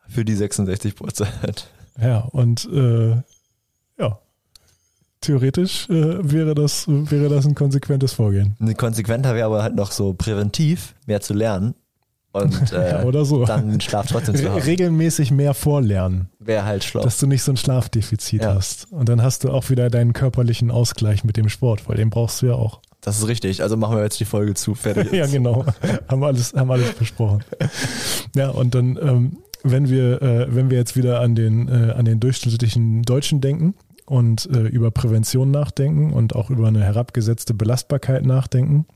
Für die 66 Prozent. Ja, und äh, ja, theoretisch äh, wäre, das, wäre das ein konsequentes Vorgehen. Konsequenter wäre aber halt noch so präventiv mehr zu lernen und (laughs) äh, Ja, oder so. dann Schlaf trotzdem zu haben. regelmäßig mehr vorlernen, Wäre halt schlau. dass du nicht so ein Schlafdefizit Ja. hast. Und dann hast du auch wieder deinen körperlichen Ausgleich mit dem Sport, weil den brauchst du ja auch. Das ist richtig. Also machen wir jetzt die Folge zu. Fertig. (laughs) Ja, genau. haben alles, haben alles besprochen. Ja, und dann, ähm, wenn wir, äh, wenn wir jetzt wieder an den, äh, an den durchschnittlichen Deutschen denken und äh, über Prävention nachdenken und auch über eine herabgesetzte Belastbarkeit nachdenken.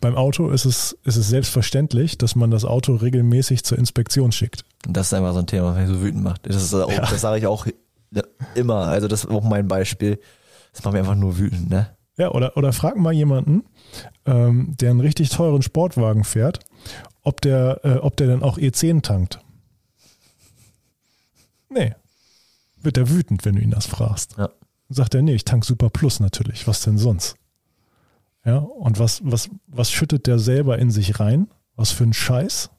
Beim Auto ist es, ist es selbstverständlich, dass man das Auto regelmäßig zur Inspektion schickt. Das ist einfach so ein Thema, was mich so wütend macht. Das, auch, das sage ich auch immer. Also das ist auch mein Beispiel. Das macht mich einfach nur wütend, ne? Ja, oder, oder frag mal jemanden, ähm, der einen richtig teuren Sportwagen fährt, ob der, äh, ob der dann auch E10 tankt. Nee. Wird er wütend, wenn du ihn das fragst. Ja. Sagt er, nee, ich tank Super Plus natürlich. Was denn sonst? Ja, und was, was, was schüttet der selber in sich rein? Was für ein Scheiß?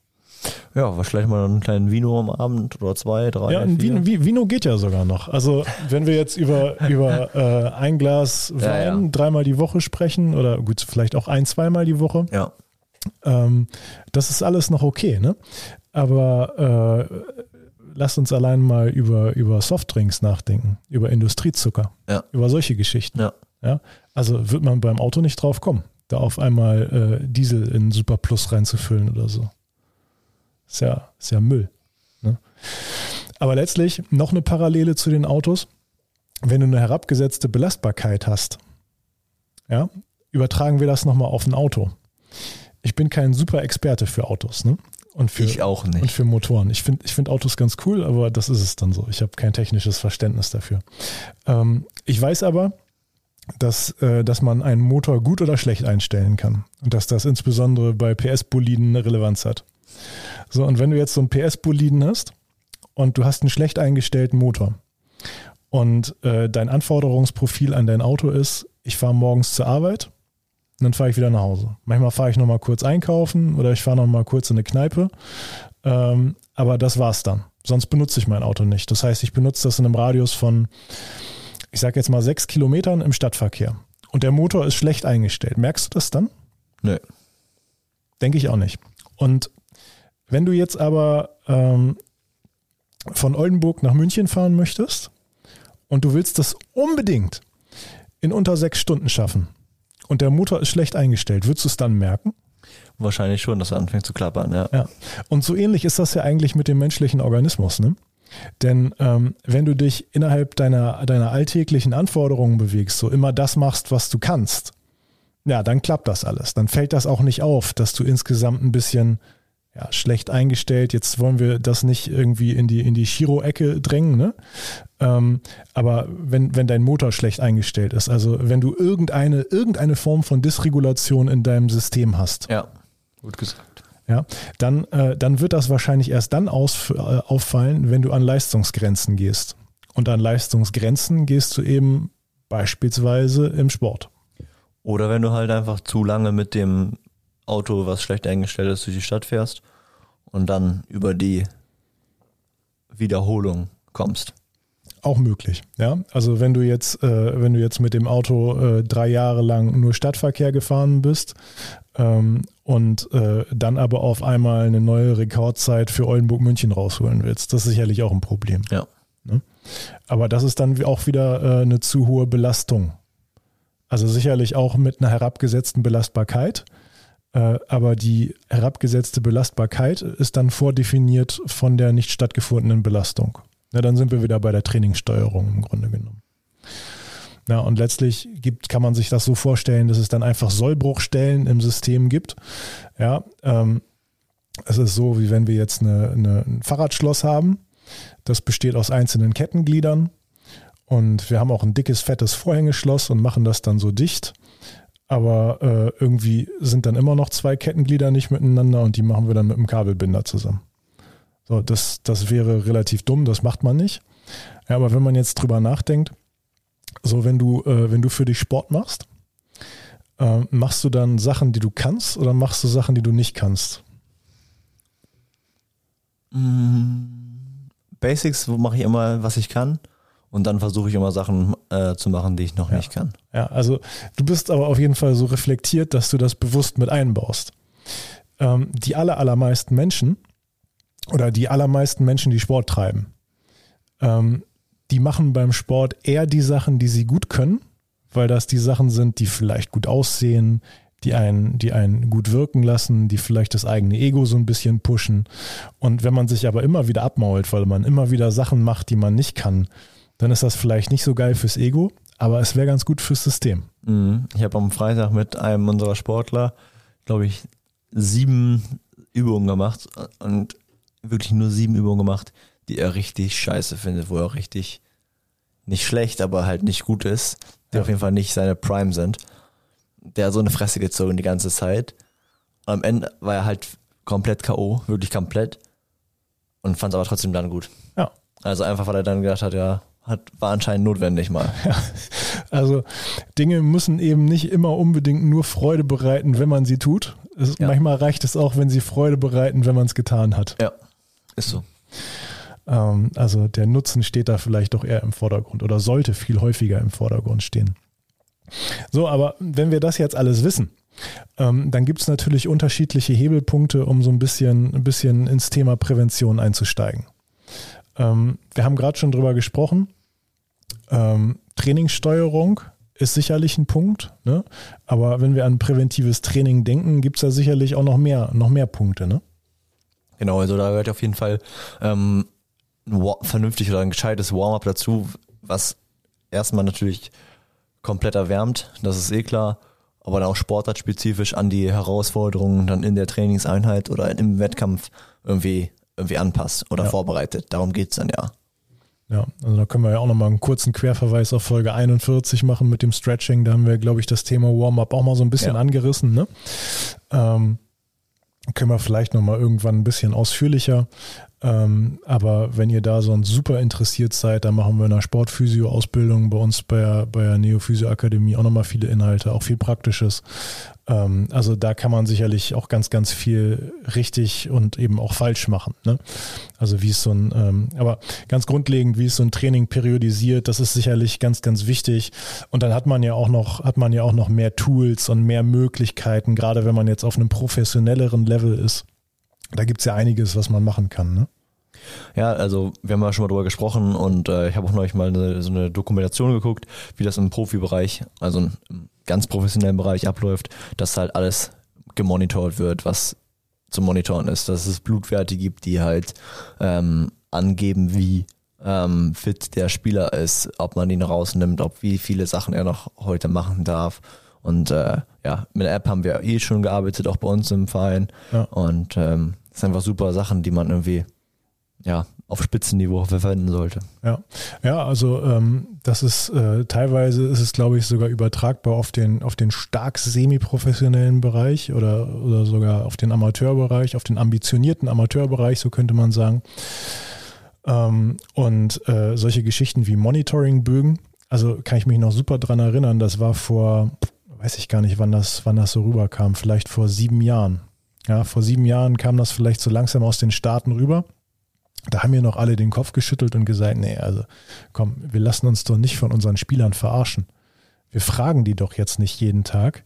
Ja, wahrscheinlich mal einen kleinen Vino am Abend oder zwei, drei, Ja, ein. Vino, Vino geht ja sogar noch. Also, wenn wir jetzt über, über äh, ein Glas Ja, Wein ja. dreimal die Woche sprechen oder gut, vielleicht auch ein, zweimal die Woche, Ja, Ähm, das ist alles noch okay, ne? Aber äh, lasst uns allein mal über, über Softdrinks nachdenken, über Industriezucker, Ja. über solche Geschichten. ja. Ja? Also wird man beim Auto nicht drauf kommen, da auf einmal äh, Diesel in Super Plus reinzufüllen oder so. Ist ja, ist ja Müll. Ne? Aber letztlich noch eine Parallele zu den Autos. Wenn du eine herabgesetzte Belastbarkeit hast, ja, übertragen wir das nochmal auf ein Auto. Ich bin kein super Experte für Autos, ne? Und für, Ich auch und nicht. für Motoren. Ich finde ich find Autos ganz cool, aber das ist es dann so. Ich habe kein technisches Verständnis dafür. Ähm, ich weiß aber, dass, äh, dass man einen Motor gut oder schlecht einstellen kann. Und dass das insbesondere bei PS-Boliden eine Relevanz hat. So, und wenn du jetzt so einen PS-Boliden hast und du hast einen schlecht eingestellten Motor und äh, dein Anforderungsprofil an dein Auto ist, ich fahre morgens zur Arbeit und dann fahre ich wieder nach Hause. Manchmal fahre ich nochmal kurz einkaufen oder ich fahre nochmal kurz in eine Kneipe. Ähm, aber das war's dann. Sonst benutze ich mein Auto nicht. Das heißt, ich benutze das in einem Radius von, ich sage jetzt mal sechs Kilometern im Stadtverkehr. Und der Motor ist schlecht eingestellt. Merkst du das dann? Nö. Denke ich auch nicht. Und wenn du jetzt aber ähm, von Oldenburg nach München fahren möchtest und du willst das unbedingt in unter sechs Stunden schaffen und der Motor ist schlecht eingestellt, würdest du es dann merken? Wahrscheinlich schon, dass er anfängt zu klappern, ja. Ja. Und so ähnlich ist das ja eigentlich mit dem menschlichen Organismus, ne? Denn ähm, wenn du dich innerhalb deiner, deiner alltäglichen Anforderungen bewegst, so immer das machst, was du kannst, ja, dann klappt das alles. Dann fällt das auch nicht auf, dass du insgesamt ein bisschen ja, schlecht eingestellt. Jetzt wollen wir das nicht irgendwie in die, in die Chiro-Ecke drängen, ne? Ähm, aber wenn, wenn dein Motor schlecht eingestellt ist, also wenn du irgendeine, irgendeine Form von Dysregulation in deinem System hast, Ja, gut gesagt. ja, dann, äh, dann wird das wahrscheinlich erst dann aus, äh, auffallen, wenn du an Leistungsgrenzen gehst. Und an Leistungsgrenzen gehst du eben beispielsweise im Sport. Oder wenn du halt einfach zu lange mit dem Auto, was schlecht eingestellt ist, durch die Stadt fährst und dann über die Wiederholung kommst. Auch möglich, ja. Also wenn du jetzt, äh, wenn du jetzt mit dem Auto äh, drei Jahre lang nur Stadtverkehr gefahren bist ähm, und äh, dann aber auf einmal eine neue Rekordzeit für Oldenburg-München rausholen willst, das ist sicherlich auch ein Problem. Ja. Ne? Aber das ist dann auch wieder äh, eine zu hohe Belastung. Also sicherlich auch mit einer herabgesetzten Belastbarkeit. Äh, aber die herabgesetzte Belastbarkeit ist dann vordefiniert von der nicht stattgefundenen Belastung. Na, dann sind wir wieder bei der Trainingssteuerung im Grunde genommen. Ja, und letztlich gibt, kann man sich das so vorstellen, dass es dann einfach Sollbruchstellen im System gibt. Ja, ähm, es ist so, wie wenn wir jetzt eine, eine, ein Fahrradschloss haben. Das besteht aus einzelnen Kettengliedern. Und wir haben auch ein dickes, fettes Vorhängeschloss und machen das dann so dicht. Aber äh, irgendwie sind dann immer noch zwei Kettenglieder nicht miteinander und die machen wir dann mit einem Kabelbinder zusammen. So, das, das wäre relativ dumm, das macht man nicht. Ja, aber wenn man jetzt drüber nachdenkt, so wenn du, äh, wenn du für dich Sport machst, äh, machst du dann Sachen, die du kannst oder machst du Sachen, die du nicht kannst? Mm, Basics mache ich immer, was ich kann. Und dann versuche ich immer Sachen äh, zu machen, die ich noch ja. nicht kann. Ja, also du bist aber auf jeden Fall so reflektiert, dass du das bewusst mit einbaust. Ähm, die aller, allermeisten Menschen oder die allermeisten Menschen, die Sport treiben, ähm, die machen beim Sport eher die Sachen, die sie gut können, weil das die Sachen sind, die vielleicht gut aussehen, die einen, die einen gut wirken lassen, die vielleicht das eigene Ego so ein bisschen pushen. Und wenn man sich aber immer wieder abmault, weil man immer wieder Sachen macht, die man nicht kann, dann ist das vielleicht nicht so geil fürs Ego, aber es wäre ganz gut fürs System. Mhm. Ich habe am Freitag mit einem unserer Sportler, glaube ich, sieben Übungen gemacht und wirklich nur sieben Übungen gemacht, die er richtig scheiße findet, wo er richtig nicht schlecht, aber halt nicht gut ist, die Ja. auf jeden Fall nicht seine Prime sind. Der hat so eine Fresse gezogen die ganze Zeit. Und am Ende war er halt komplett K.O., wirklich komplett. Und fand es aber trotzdem dann gut. Ja. Also einfach, weil er dann gedacht hat, ja, hat, war anscheinend notwendig mal. (laughs) Also Dinge müssen eben nicht immer unbedingt nur Freude bereiten, wenn man sie tut. Es, Ja. Manchmal reicht es auch, wenn sie Freude bereiten, wenn man es getan hat. Ja, ist so. Ähm, also der Nutzen steht da vielleicht doch eher im Vordergrund oder sollte viel häufiger im Vordergrund stehen. So, aber wenn wir das jetzt alles wissen, ähm, dann gibt es natürlich unterschiedliche Hebelpunkte, um so ein bisschen, ein bisschen ins Thema Prävention einzusteigen. Ähm, wir haben gerade schon drüber gesprochen. Ähm, Trainingssteuerung ist sicherlich ein Punkt, ne? aber wenn wir an präventives Training denken, gibt es da sicherlich auch noch mehr, noch mehr Punkte. Ne? Genau, also da gehört auf jeden Fall ähm, ein vernünftig oder ein gescheites Warm-up dazu, was erstmal natürlich komplett erwärmt, das ist eh klar, aber dann auch sportartspezifisch an die Herausforderungen dann in der Trainingseinheit oder im Wettkampf irgendwie, irgendwie anpasst oder Ja. vorbereitet. Darum geht's dann ja. Ja, also da können wir ja auch nochmal einen kurzen Querverweis auf Folge 41 machen mit dem Stretching. Da haben wir, glaube ich, das Thema Warm-up auch mal so ein bisschen Ja. angerissen. Ne? Ähm, können wir vielleicht nochmal irgendwann ein bisschen ausführlicher. Ähm, aber wenn ihr da sonst super interessiert seid, dann machen wir in der Sportphysio-Ausbildung bei uns bei der, bei der Neophysio-Akademie auch nochmal viele Inhalte, auch viel Praktisches. Ähm, also da kann man sicherlich auch ganz, ganz viel richtig und eben auch falsch machen. Ne? Also wie es so ein, ähm, aber ganz grundlegend, wie es so ein Training periodisiert, das ist sicherlich ganz, ganz wichtig. Und dann hat man ja auch noch, hat man ja auch noch mehr Tools und mehr Möglichkeiten, gerade wenn man jetzt auf einem professionelleren Level ist. Da gibt es ja einiges, was man machen kann. Ne? Ja, also wir haben ja schon mal drüber gesprochen und äh, ich habe auch neulich mal eine, so eine Dokumentation geguckt, wie das im Profibereich, also im ganz professionellen Bereich abläuft, dass halt alles gemonitort wird, was zu monitoren ist, dass es Blutwerte gibt, die halt ähm, angeben, wie ähm, fit der Spieler ist, ob man ihn rausnimmt, ob wie viele Sachen er noch heute machen darf. Und äh, ja, mit der App haben wir eh schon gearbeitet, auch bei uns im Verein. Ja. Und ähm, das sind einfach super Sachen, die man irgendwie ja, auf Spitzenniveau verwenden sollte. Ja, ja also ähm, das ist äh, teilweise ist es, glaube ich, sogar übertragbar auf den, auf den stark semi-professionellen Bereich oder, oder sogar auf den Amateurbereich, auf den ambitionierten Amateurbereich, so könnte man sagen. Ähm, und äh, solche Geschichten wie Monitoring-Bögen, also kann ich mich noch super dran erinnern, das war vor, weiß ich gar nicht, wann das, wann das so rüberkam, vielleicht vor sieben Jahren. Ja, vor sieben Jahren kam das vielleicht so langsam aus den Staaten rüber. Da haben wir noch alle den Kopf geschüttelt und gesagt, nee, also komm, wir lassen uns doch nicht von unseren Spielern verarschen. Wir fragen die doch jetzt nicht jeden Tag,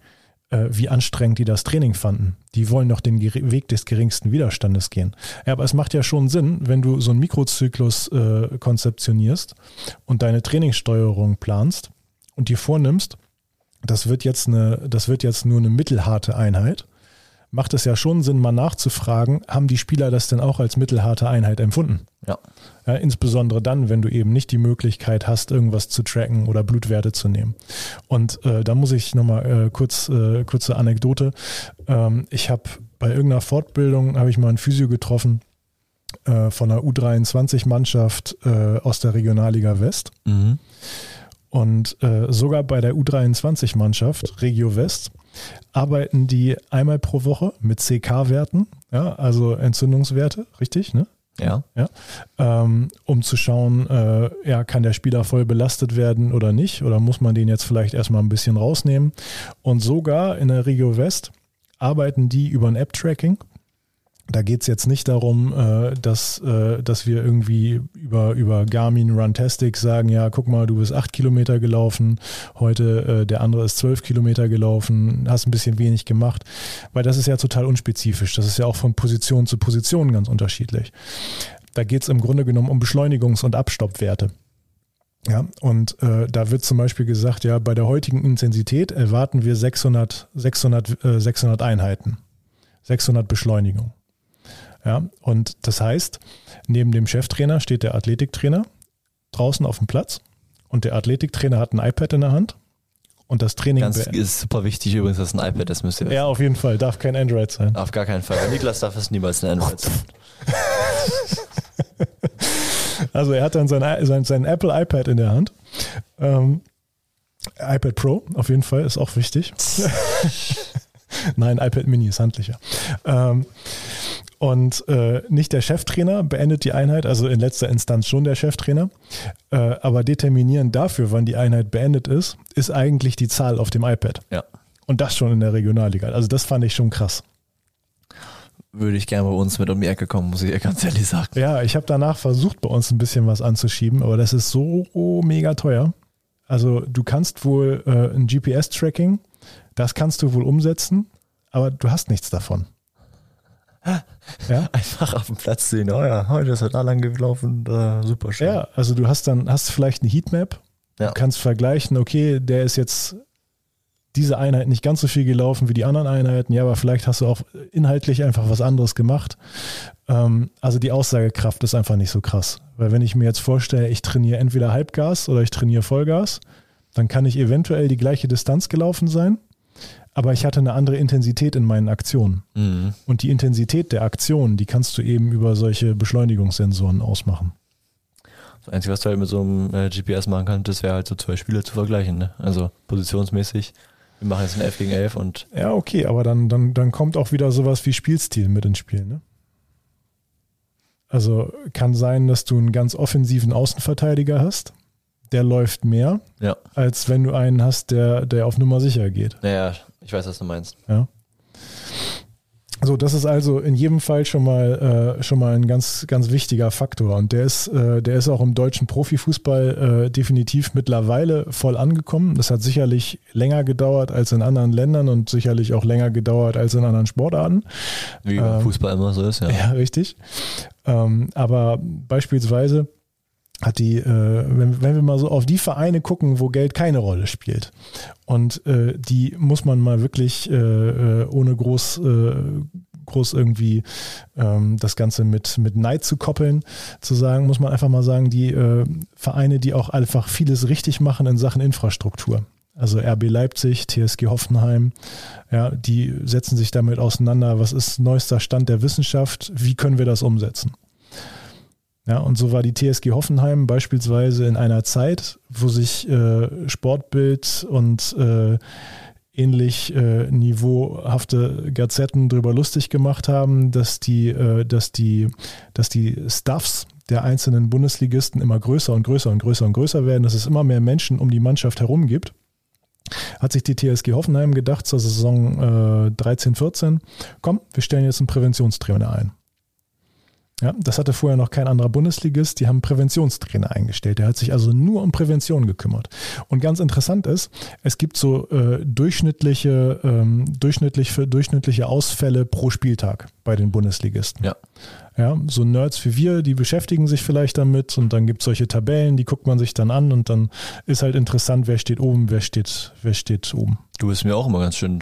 äh, wie anstrengend die das Training fanden. Die wollen doch den Weg des geringsten Widerstandes gehen. Ja, aber es macht ja schon Sinn, wenn du so einen Mikrozyklus äh, konzeptionierst und deine Trainingssteuerung planst und dir vornimmst, das wird jetzt eine, das wird jetzt nur eine mittelharte Einheit macht es ja schon Sinn, mal nachzufragen, haben die Spieler das denn auch als mittelharte Einheit empfunden? Ja. ja. Insbesondere dann, wenn du eben nicht die Möglichkeit hast, irgendwas zu tracken oder Blutwerte zu nehmen. Und äh, da muss ich nochmal äh, kurz, äh, kurze Anekdote. Ähm, ich habe bei irgendeiner Fortbildung, habe ich mal einen Physio getroffen, äh, von einer U23-Mannschaft äh, aus der Regionalliga West. Mhm. Und äh, sogar bei der U23-Mannschaft, Regio West, arbeiten die einmal pro Woche mit CK-Werten, ja, also Entzündungswerte, richtig, ne? Ja. ja ähm, um zu schauen, äh, ja, kann der Spieler voll belastet werden oder nicht? Oder muss man den jetzt vielleicht erstmal ein bisschen rausnehmen? Und sogar in der Regio West arbeiten die über ein App-Tracking. Da geht es jetzt nicht darum, äh, dass, äh, dass wir irgendwie über, über Garmin Runtastic sagen, ja, guck mal, du bist acht Kilometer gelaufen, heute äh, der andere ist zwölf Kilometer gelaufen, hast ein bisschen wenig gemacht, weil das ist ja total unspezifisch. Das ist ja auch von Position zu Position ganz unterschiedlich. Da geht es im Grunde genommen um Beschleunigungs- und Abstoppwerte. Ja, und äh, da wird zum Beispiel gesagt, ja, bei der heutigen Intensität erwarten wir 600, 600, äh, 600 Einheiten, 600 Beschleunigung. Ja, und das heißt, neben dem Cheftrainer steht der Athletiktrainer draußen auf dem Platz und der Athletiktrainer hat ein iPad in der Hand und das Training Ganz ist super wichtig übrigens, dass ein iPad ist, müsst ihr wissen. Ja, auf jeden Fall. Darf kein Android sein. Auf gar keinen Fall. Niklas darf es niemals ein Android sein. (laughs) also er hat dann sein, sein, sein Apple iPad in der Hand. Ähm, iPad Pro auf jeden Fall ist auch wichtig. (laughs) Nein, iPad Mini ist handlicher. Ähm, und äh, nicht der Cheftrainer beendet die Einheit, also in letzter Instanz schon der Cheftrainer. Äh, aber determinierend dafür, wann die Einheit beendet ist, ist eigentlich die Zahl auf dem iPad. Ja. Und das schon in der Regionalliga. Also das fand ich schon krass. Würde ich gerne bei uns mit um die Ecke kommen, muss ich ganz ehrlich sagen. Ja, ich habe danach versucht, bei uns ein bisschen was anzuschieben, aber das ist so mega teuer. Also du kannst wohl äh, ein GPS-Tracking, das kannst du wohl umsetzen, aber du hast nichts davon. Ja? (laughs) Einfach auf dem Platz sehen, oh ja, heute ist er da lang gelaufen, da, super schön. Ja, also du hast dann, hast vielleicht eine Heatmap, ja. du kannst vergleichen, okay, der ist jetzt diese Einheit nicht ganz so viel gelaufen wie die anderen Einheiten, ja, aber vielleicht hast du auch inhaltlich einfach was anderes gemacht. Ähm, also die Aussagekraft ist einfach nicht so krass. Weil wenn ich mir jetzt vorstelle, ich trainiere entweder Halbgas oder ich trainiere Vollgas, dann kann ich eventuell die gleiche Distanz gelaufen sein aber ich hatte eine andere Intensität in meinen Aktionen. Mhm. Und die Intensität der Aktionen, die kannst du eben über solche Beschleunigungssensoren ausmachen. Das Einzige, was du halt mit so einem äh, GPS machen kannst, das wäre halt so zwei Spiele zu vergleichen. Ne? Also positionsmäßig. Wir machen jetzt ein 11 gegen 11 und. Ja, okay, aber dann, dann, dann kommt auch wieder sowas wie Spielstil mit ins Spiel. Ne? Also kann sein, dass du einen ganz offensiven Außenverteidiger hast der läuft mehr, ja. als wenn du einen hast, der, der auf Nummer sicher geht. Naja, ich weiß, was du meinst. Ja. So, das ist also in jedem Fall schon mal äh, schon mal ein ganz ganz wichtiger Faktor und der ist äh, der ist auch im deutschen Profifußball äh, definitiv mittlerweile voll angekommen. Das hat sicherlich länger gedauert als in anderen Ländern und sicherlich auch länger gedauert als in anderen Sportarten. Wie ähm, Fußball immer so ist, ja. (laughs) Ja, richtig. Ähm, aber beispielsweise hat die, äh, wenn, wenn wir mal so auf die Vereine gucken, wo Geld keine Rolle spielt. Und äh, die muss man mal wirklich äh, äh ohne groß, äh, groß irgendwie ähm, das Ganze mit, mit Neid zu koppeln, zu sagen, muss man einfach mal sagen, die äh, Vereine, die auch einfach vieles richtig machen in Sachen Infrastruktur. Also RB Leipzig, TSG Hoffenheim, ja, die setzen sich damit auseinander, was ist neuester Stand der Wissenschaft, wie können wir das umsetzen? Ja, und so war die TSG Hoffenheim beispielsweise in einer Zeit, wo sich äh, Sportbild und äh, ähnlich äh, niveauhafte Gazetten darüber lustig gemacht haben, dass die, äh, dass die, dass die Staffs der einzelnen Bundesligisten immer größer und größer und größer und größer werden, dass es immer mehr Menschen um die Mannschaft herum gibt hat sich die TSG Hoffenheim gedacht zur Saison äh, 13, 14, komm, wir stellen jetzt einen Präventionstrainer ein. Ja, das hatte vorher noch kein anderer Bundesligist. Die haben Präventionstrainer eingestellt. Der hat sich also nur um Prävention gekümmert. Und ganz interessant ist, es gibt so äh, durchschnittliche, ähm, durchschnittlich für durchschnittliche Ausfälle pro Spieltag bei den Bundesligisten. Ja. Ja, so Nerds wie wir, die beschäftigen sich vielleicht damit und dann gibt es solche Tabellen, die guckt man sich dann an und dann ist halt interessant, wer steht oben, wer steht, wer steht oben. Du bist mir auch immer ganz schön,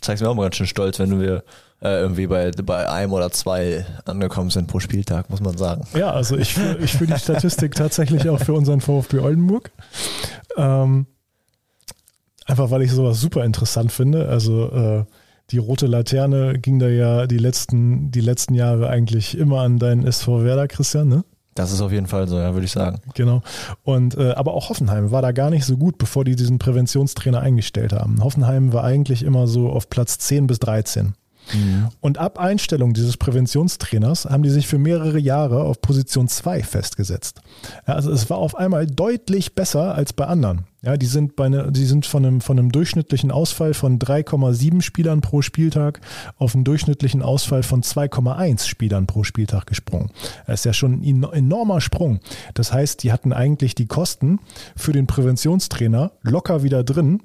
zeigst mir auch immer ganz schön stolz, wenn wir äh, irgendwie bei, bei einem oder zwei angekommen sind pro Spieltag, muss man sagen. Ja, also ich ich führ die Statistik tatsächlich auch für unseren VfB Oldenburg. Ähm, einfach weil ich sowas super interessant finde. Also äh, die rote Laterne ging da ja die letzten, die letzten Jahre eigentlich immer an deinen SV Werder, Christian, ne? Das ist auf jeden Fall so, ja, würde ich sagen. Genau. Und äh, aber auch Hoffenheim war da gar nicht so gut, bevor die diesen Präventionstrainer eingestellt haben. Hoffenheim war eigentlich immer so auf Platz 10 bis 13. Mhm. Und ab Einstellung dieses Präventionstrainers haben die sich für mehrere Jahre auf Position 2 festgesetzt. Also es war auf einmal deutlich besser als bei anderen. Ja, die sind, bei ne, die sind von, einem, von einem durchschnittlichen Ausfall von 3,7 Spielern pro Spieltag auf einen durchschnittlichen Ausfall von 2,1 Spielern pro Spieltag gesprungen. Das ist ja schon ein enormer Sprung. Das heißt, die hatten eigentlich die Kosten für den Präventionstrainer locker wieder drin,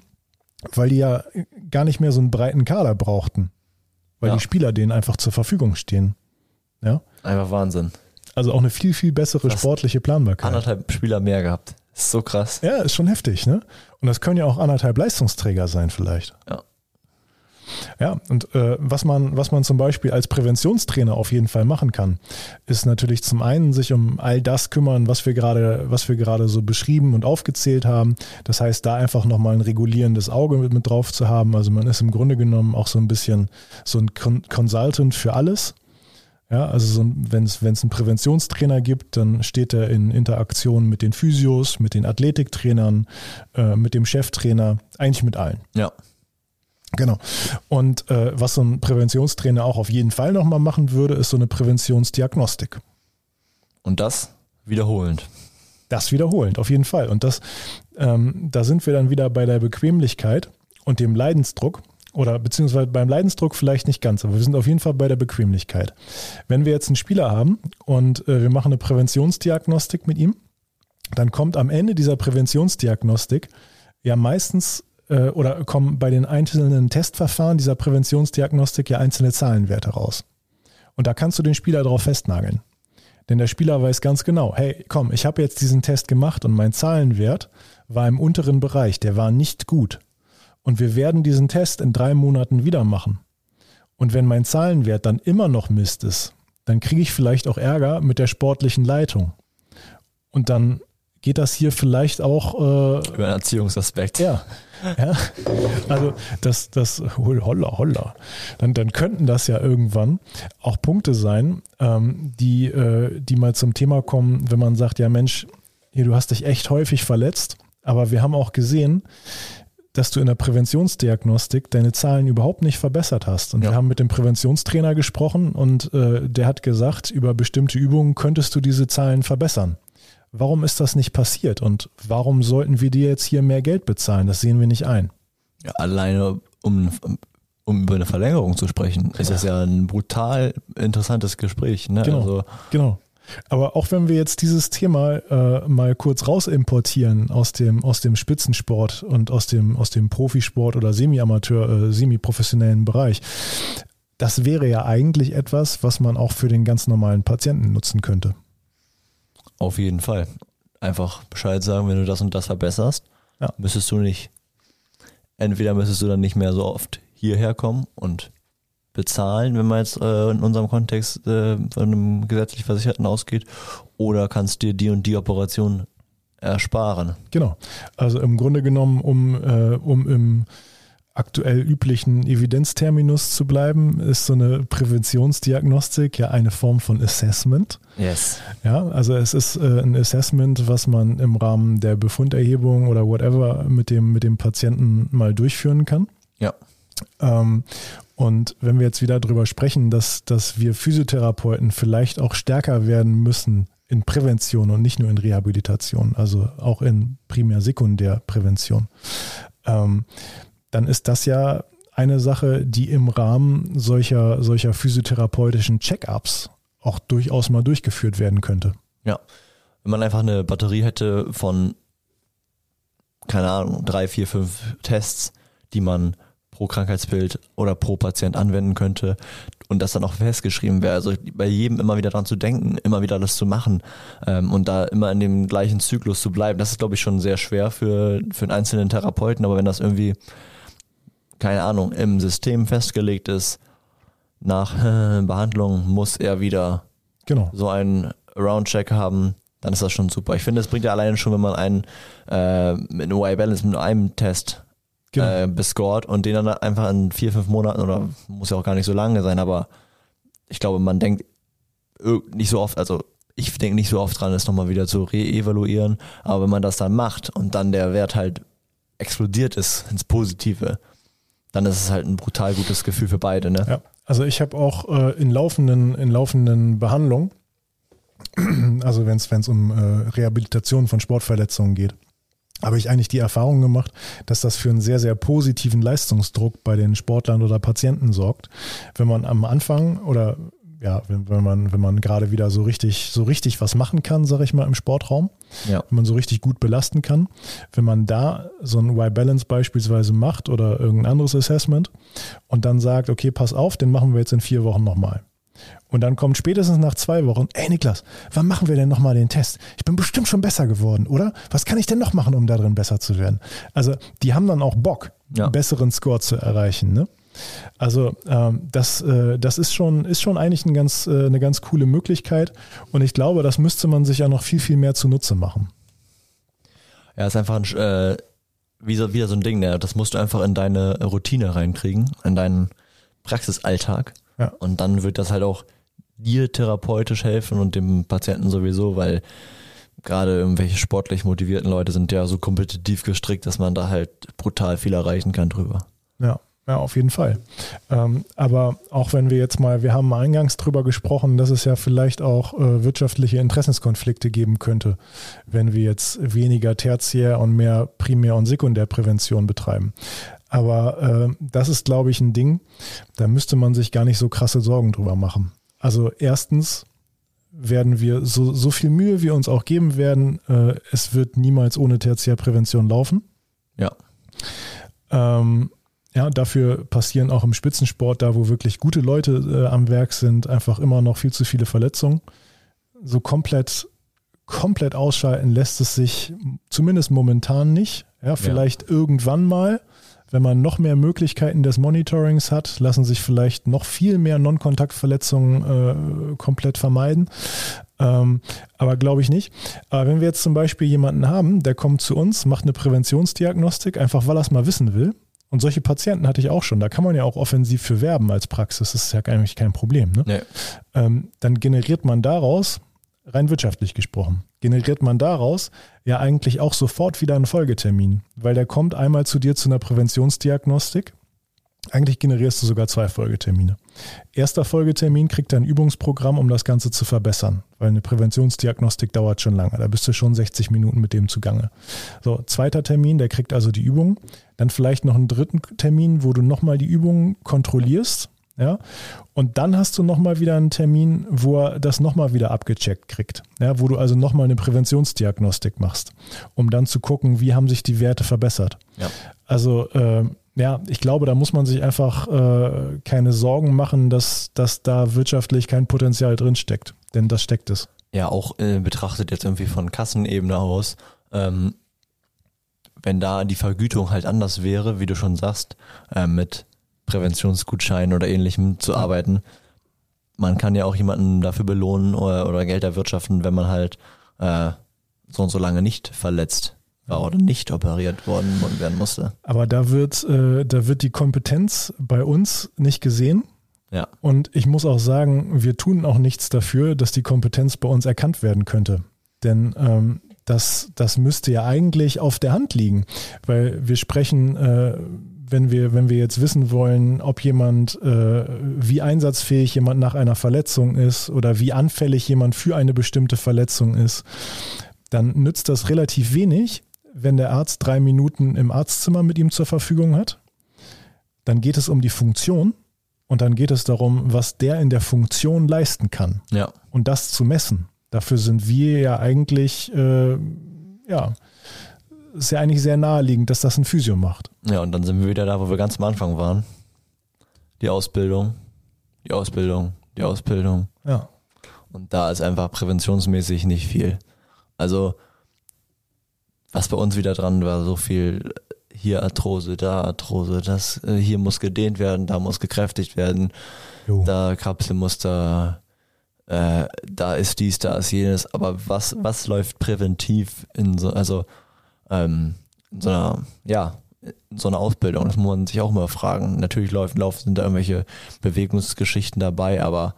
weil die ja gar nicht mehr so einen breiten Kader brauchten weil ja. die Spieler denen einfach zur Verfügung stehen. Ja? Einfach Wahnsinn. Also auch eine viel, viel bessere Fast sportliche Planbarkeit. Anderthalb Spieler mehr gehabt. Ist so krass. Ja, ist schon heftig, ne? Und das können ja auch anderthalb Leistungsträger sein, vielleicht. Ja. Ja, und äh, was, man, was man zum Beispiel als Präventionstrainer auf jeden Fall machen kann, ist natürlich zum einen sich um all das kümmern, was wir gerade, was wir gerade so beschrieben und aufgezählt haben. Das heißt, da einfach nochmal ein regulierendes Auge mit, mit drauf zu haben. Also man ist im Grunde genommen auch so ein bisschen so ein Con Consultant für alles. Ja, also so wenn es einen Präventionstrainer gibt, dann steht er in Interaktion mit den Physios, mit den Athletiktrainern, äh, mit dem Cheftrainer, eigentlich mit allen. Ja. Genau. Und äh, was so ein Präventionstrainer auch auf jeden Fall nochmal machen würde, ist so eine Präventionsdiagnostik. Und das wiederholend. Das wiederholend, auf jeden Fall. Und das, ähm, da sind wir dann wieder bei der Bequemlichkeit und dem Leidensdruck. Oder beziehungsweise beim Leidensdruck vielleicht nicht ganz, aber wir sind auf jeden Fall bei der Bequemlichkeit. Wenn wir jetzt einen Spieler haben und äh, wir machen eine Präventionsdiagnostik mit ihm, dann kommt am Ende dieser Präventionsdiagnostik ja meistens äh, oder kommen bei den einzelnen Testverfahren dieser Präventionsdiagnostik ja einzelne Zahlenwerte raus. Und da kannst du den Spieler darauf festnageln. Denn der Spieler weiß ganz genau, hey, komm, ich habe jetzt diesen Test gemacht und mein Zahlenwert war im unteren Bereich, der war nicht gut. Und wir werden diesen Test in drei Monaten wieder machen. Und wenn mein Zahlenwert dann immer noch Mist ist, dann kriege ich vielleicht auch Ärger mit der sportlichen Leitung. Und dann geht das hier vielleicht auch äh, über einen Erziehungsaspekt. Ja, ja. Also das, das holla, holla. Dann, dann könnten das ja irgendwann auch Punkte sein, ähm, die, äh, die mal zum Thema kommen, wenn man sagt, ja Mensch, hier, du hast dich echt häufig verletzt, aber wir haben auch gesehen, dass du in der Präventionsdiagnostik deine Zahlen überhaupt nicht verbessert hast. Und ja. wir haben mit dem Präventionstrainer gesprochen und äh, der hat gesagt, über bestimmte Übungen könntest du diese Zahlen verbessern. Warum ist das nicht passiert und warum sollten wir dir jetzt hier mehr Geld bezahlen? Das sehen wir nicht ein. Ja, alleine um, um über eine Verlängerung zu sprechen, ist das ja ein brutal interessantes Gespräch. Ne? Genau, also, genau. Aber auch wenn wir jetzt dieses Thema äh, mal kurz rausimportieren aus dem, aus dem Spitzensport und aus dem, aus dem Profisport oder Semi-Amateur, äh, semi-professionellen Bereich, das wäre ja eigentlich etwas, was man auch für den ganz normalen Patienten nutzen könnte. Auf jeden Fall. Einfach Bescheid sagen, wenn du das und das verbesserst, ja. müsstest du nicht, entweder müsstest du dann nicht mehr so oft hierher kommen und bezahlen, wenn man jetzt äh, in unserem Kontext äh, von einem gesetzlich Versicherten ausgeht, oder kannst dir die und die Operation ersparen. Genau. Also im Grunde genommen, um, äh, um im aktuell üblichen Evidenzterminus zu bleiben, ist so eine Präventionsdiagnostik ja eine Form von Assessment. Yes. Ja, also es ist äh, ein Assessment, was man im Rahmen der Befunderhebung oder whatever mit dem, mit dem Patienten mal durchführen kann. Ja. Ähm, und wenn wir jetzt wieder darüber sprechen, dass, dass wir Physiotherapeuten vielleicht auch stärker werden müssen in Prävention und nicht nur in Rehabilitation, also auch in Primär-Sekundär-Prävention, ähm, dann ist das ja eine Sache, die im Rahmen solcher, solcher physiotherapeutischen Check-ups auch durchaus mal durchgeführt werden könnte. Ja. Wenn man einfach eine Batterie hätte von, keine Ahnung, drei, vier, fünf Tests, die man pro Krankheitsbild oder pro Patient anwenden könnte und das dann auch festgeschrieben wäre. Also bei jedem immer wieder dran zu denken, immer wieder das zu machen ähm, und da immer in dem gleichen Zyklus zu bleiben, das ist, glaube ich, schon sehr schwer für, für einen einzelnen Therapeuten, aber wenn das irgendwie, keine Ahnung, im System festgelegt ist, nach äh, Behandlung muss er wieder Genau. so einen Roundcheck haben, dann ist das schon super. Ich finde, es bringt ja alleine schon, wenn man einen äh, mit einem Y-Balance, mit einem Test Genau. äh, bescored und den dann einfach in vier, fünf Monaten oder muss ja auch gar nicht so lange sein, aber ich glaube, man denkt nicht so oft, also ich denke nicht so oft dran, es nochmal wieder zu re-evaluieren, aber wenn man das dann macht und dann der Wert halt explodiert ist ins Positive, dann ist es halt ein brutal gutes Gefühl für beide, ne? Ja, also ich habe auch äh, in laufenden, in laufenden Behandlungen, (clears throat) also wenn es um äh, Rehabilitation von Sportverletzungen geht, habe ich eigentlich die Erfahrung gemacht, dass das für einen sehr, sehr positiven Leistungsdruck bei den Sportlern oder Patienten sorgt, wenn man am Anfang oder ja, wenn, wenn man, wenn man gerade wieder so richtig, so richtig was machen kann, sage ich mal, im Sportraum, Ja. wenn man so richtig gut belasten kann. Wenn man da so ein Y-Balance beispielsweise macht oder irgendein anderes Assessment und dann sagt, okay, pass auf, den machen wir jetzt in vier Wochen nochmal. Und dann kommt spätestens nach zwei Wochen, ey Niklas, wann machen wir denn nochmal den Test? Ich bin bestimmt schon besser geworden, oder? Was kann ich denn noch machen, um da drin besser zu werden? Also die haben dann auch Bock, Ja. einen besseren Score zu erreichen. Ne? Also ähm, das, äh, das ist schon, ist schon eigentlich ein ganz, äh, eine ganz coole Möglichkeit und ich glaube, das müsste man sich ja noch viel, viel mehr zunutze machen. Ja, ist einfach ein, äh, wie so, wieder so ein Ding, ne? das musst du einfach in deine Routine reinkriegen, in deinen Praxisalltag. Ja. Und dann wird das halt auch dir therapeutisch helfen und dem Patienten sowieso, weil gerade irgendwelche sportlich motivierten Leute sind ja so kompetitiv gestrickt, dass man da halt brutal viel erreichen kann drüber. Ja, ja, auf jeden Fall. Ähm, aber auch wenn wir jetzt mal, wir haben eingangs drüber gesprochen, dass es ja vielleicht auch äh, wirtschaftliche Interessenskonflikte geben könnte, wenn wir jetzt weniger Tertiär- und mehr Primär- und Sekundärprävention betreiben. Aber äh, das ist, glaube ich, ein Ding, da müsste man sich gar nicht so krasse Sorgen drüber machen. Also erstens werden wir so, so viel Mühe wir uns auch geben werden, äh, es wird niemals ohne Tertiärprävention laufen. Ja. Ähm, ja, dafür passieren auch im Spitzensport, da wo wirklich gute Leute äh, am Werk sind, einfach immer noch viel zu viele Verletzungen. So komplett, komplett ausschalten lässt es sich zumindest momentan nicht. Ja, vielleicht irgendwann mal, wenn man noch mehr Möglichkeiten des Monitorings hat, lassen sich vielleicht noch viel mehr Non-Kontaktverletzungen äh, komplett vermeiden. Ähm, aber glaube ich nicht. Aber wenn wir jetzt zum Beispiel jemanden haben, der kommt zu uns, macht eine Präventionsdiagnostik, einfach weil er es mal wissen will. Und solche Patienten hatte ich auch schon. Da kann man ja auch offensiv für werben als Praxis. Das ist ja eigentlich kein Problem. Ne? Nee. ähm, dann generiert man daraus, rein wirtschaftlich gesprochen, generiert man daraus ja eigentlich auch sofort wieder einen Folgetermin, weil der kommt einmal zu dir zu einer Präventionsdiagnostik. Eigentlich generierst du sogar zwei Folgetermine. Erster Folgetermin kriegt ein Übungsprogramm, um das Ganze zu verbessern, weil eine Präventionsdiagnostik dauert schon lange. Da bist du schon 60 Minuten mit dem zugange. So, zweiter Termin, der kriegt also die Übung. Dann vielleicht noch einen dritten Termin, wo du nochmal die Übung kontrollierst. Ja, und dann hast du nochmal wieder einen Termin, wo er das nochmal wieder abgecheckt kriegt. Ja, wo du also nochmal eine Präventionsdiagnostik machst, um dann zu gucken, wie haben sich die Werte verbessert. Ja. Also, äh, ja, ich glaube, da muss man sich einfach äh, keine Sorgen machen, dass, dass da wirtschaftlich kein Potenzial drin steckt. Denn das steckt es. Ja, auch äh, betrachtet jetzt irgendwie von Kassenebene aus, ähm, wenn da die Vergütung halt anders wäre, wie du schon sagst, äh, mit Präventionsgutscheinen oder ähnlichem zu arbeiten. Man kann ja auch jemanden dafür belohnen oder, oder Geld erwirtschaften, wenn man halt äh, so und so lange nicht verletzt war oder nicht operiert worden werden musste. Aber da wird, äh, da wird die Kompetenz bei uns nicht gesehen. Ja. Und ich muss auch sagen, wir tun auch nichts dafür, dass die Kompetenz bei uns erkannt werden könnte. Denn ähm, das, das müsste ja eigentlich auf der Hand liegen, weil wir sprechen, äh, wenn wir, wenn wir jetzt wissen wollen, ob jemand, äh, wie einsatzfähig jemand nach einer Verletzung ist oder wie anfällig jemand für eine bestimmte Verletzung ist, dann nützt das relativ wenig, wenn der Arzt drei Minuten im Arztzimmer mit ihm zur Verfügung hat. Dann geht es um die Funktion und dann geht es darum, was der in der Funktion leisten kann. Ja. Und das zu messen. Dafür sind wir ja eigentlich, äh, ja, ist ja eigentlich sehr naheliegend, dass das ein Physio macht. Ja, und dann sind wir wieder da, wo wir ganz am Anfang waren. Die Ausbildung, die Ausbildung, die Ausbildung. Ja. Und da ist einfach präventionsmäßig nicht viel. Also, was bei uns wieder dran war, so viel hier Arthrose, da Arthrose, das äh, hier muss gedehnt werden, da muss gekräftigt werden, Jo. da Kapselmuster, äh, da ist dies, da ist jenes, aber was, was läuft präventiv in so, also ähm, in so einer, ja, in so einer Ausbildung, das muss man sich auch mal fragen. Natürlich laufen, laufen sind da irgendwelche Bewegungsgeschichten dabei, aber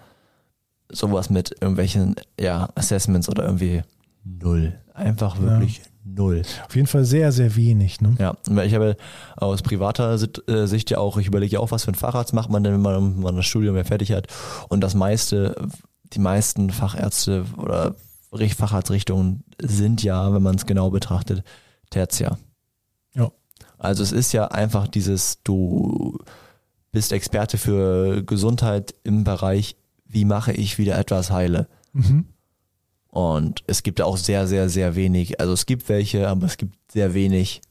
sowas mit irgendwelchen, ja, Assessments oder irgendwie null. Einfach wirklich null. Auf jeden Fall sehr, sehr wenig. Ne? Ja, ich habe aus privater äh, Sicht ja auch, ich überlege ja auch, was für ein Facharzt macht man denn, wenn man, wenn man das Studium ja fertig hat. Und das meiste, die meisten Fachärzte oder Richt- Facharztrichtungen sind ja, wenn man es genau betrachtet, Tertiär. Ja. Also es ist ja einfach dieses, du bist Experte für Gesundheit im Bereich, wie mache ich wieder etwas heile. Mhm. Und es gibt auch sehr, sehr, sehr wenig, also es gibt welche, aber es gibt sehr wenig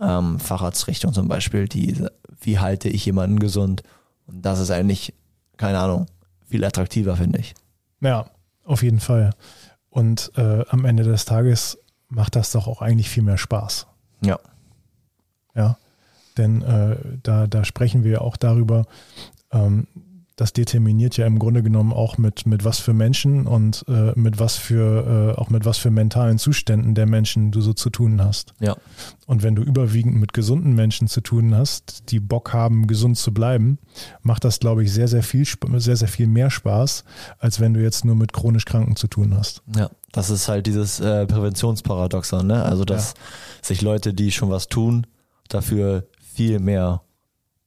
ähm, Facharztrichtungen zum Beispiel, die, wie halte ich jemanden gesund? Und das ist eigentlich, keine Ahnung, viel attraktiver, finde ich. Ja, auf jeden Fall. Und äh, am Ende des Tages macht das doch auch eigentlich viel mehr Spaß. Ja. Ja, denn äh, da, da sprechen wir auch darüber, ähm, das determiniert ja im Grunde genommen auch mit, mit was für Menschen und äh, mit was für, äh, auch mit was für mentalen Zuständen der Menschen du so zu tun hast. Ja. Und wenn du überwiegend mit gesunden Menschen zu tun hast, die Bock haben, gesund zu bleiben, macht das, glaube ich, sehr, sehr viel, sehr, sehr viel mehr Spaß, als wenn du jetzt nur mit chronisch Kranken zu tun hast. Ja, das ist halt dieses äh, Präventionsparadoxon, ne? Also, dass sich Leute, die schon was tun, dafür viel mehr,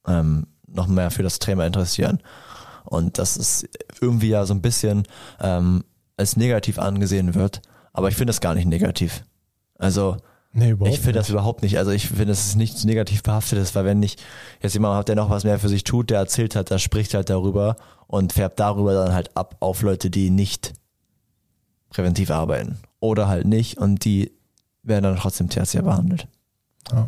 ähm, noch mehr für das Thema interessieren. Und das ist irgendwie ja so ein bisschen ähm, als negativ angesehen wird, aber ich finde das gar nicht negativ. Also, Nee, ich finde das überhaupt nicht. Also ich finde, es ist nichts negativ behaftetes, weil wenn ich jetzt jemand hat, der noch was mehr für sich tut, der erzählt hat, der spricht halt darüber und färbt darüber dann halt ab auf Leute, die nicht präventiv arbeiten. Oder halt nicht und die werden dann trotzdem tertiär behandelt. Ja.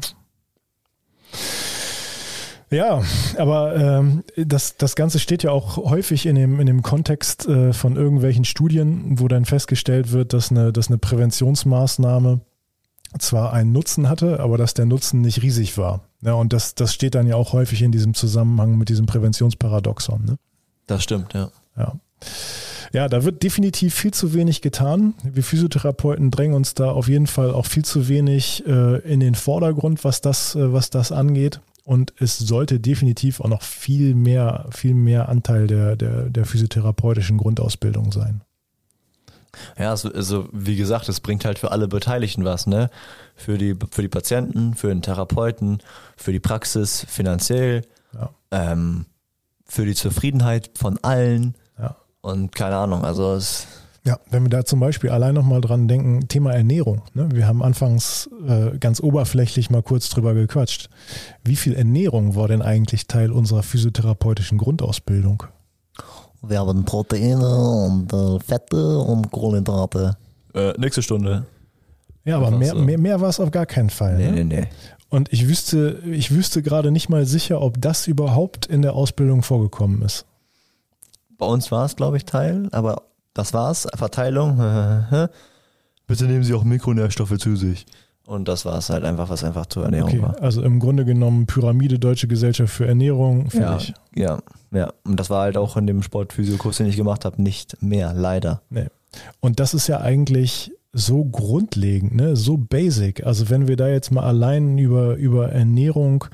Ja, aber ähm, das, das Ganze steht ja auch häufig in dem, in dem Kontext äh, von irgendwelchen Studien, wo dann festgestellt wird, dass eine, dass eine Präventionsmaßnahme zwar einen Nutzen hatte, aber dass der Nutzen nicht riesig war. Ja, und das, das steht dann ja auch häufig in diesem Zusammenhang mit diesem Präventionsparadoxon. Ne? Das stimmt, ja. Ja. Ja, da wird definitiv viel zu wenig getan. Wir Physiotherapeuten drängen uns da auf jeden Fall auch viel zu wenig äh, in den Vordergrund, was das, äh, was das angeht. Und es sollte definitiv auch noch viel mehr, viel mehr Anteil der, der, der physiotherapeutischen Grundausbildung sein. Ja, also, also wie gesagt, es bringt halt für alle Beteiligten was, ne? Für die, für die Patienten, für den Therapeuten, für die Praxis, finanziell, Ja. ähm, für die Zufriedenheit von allen. Und keine Ahnung, also es Ja, wenn wir da zum Beispiel allein nochmal dran denken, Thema Ernährung. Ne? Wir haben anfangs äh, ganz oberflächlich mal kurz drüber gequatscht. Wie viel Ernährung war denn eigentlich Teil unserer physiotherapeutischen Grundausbildung? Wir haben Proteine und äh, Fette und Kohlenhydrate. äh, nächste Stunde. Ja, aber mehr, mehr, mehr war es auf gar keinen Fall. Nee, ne? nee, nee. Und ich wüsste, ich wüsste gerade nicht mal sicher, ob das überhaupt in der Ausbildung vorgekommen ist. Bei uns war es, glaube ich, Teil, aber das war's. Verteilung. (laughs) Bitte nehmen Sie auch Mikronährstoffe zu sich. Und das war es halt einfach, was einfach zur Ernährung Okay, war. also im Grunde genommen Pyramide Deutsche Gesellschaft für Ernährung, Ja, fertig. ja, ja. Und das war halt auch in dem Sportphysiokurs, den ich gemacht habe, nicht mehr, leider. Und das ist ja eigentlich so grundlegend, ne, so basic. Also wenn wir da jetzt mal allein über, über Ernährung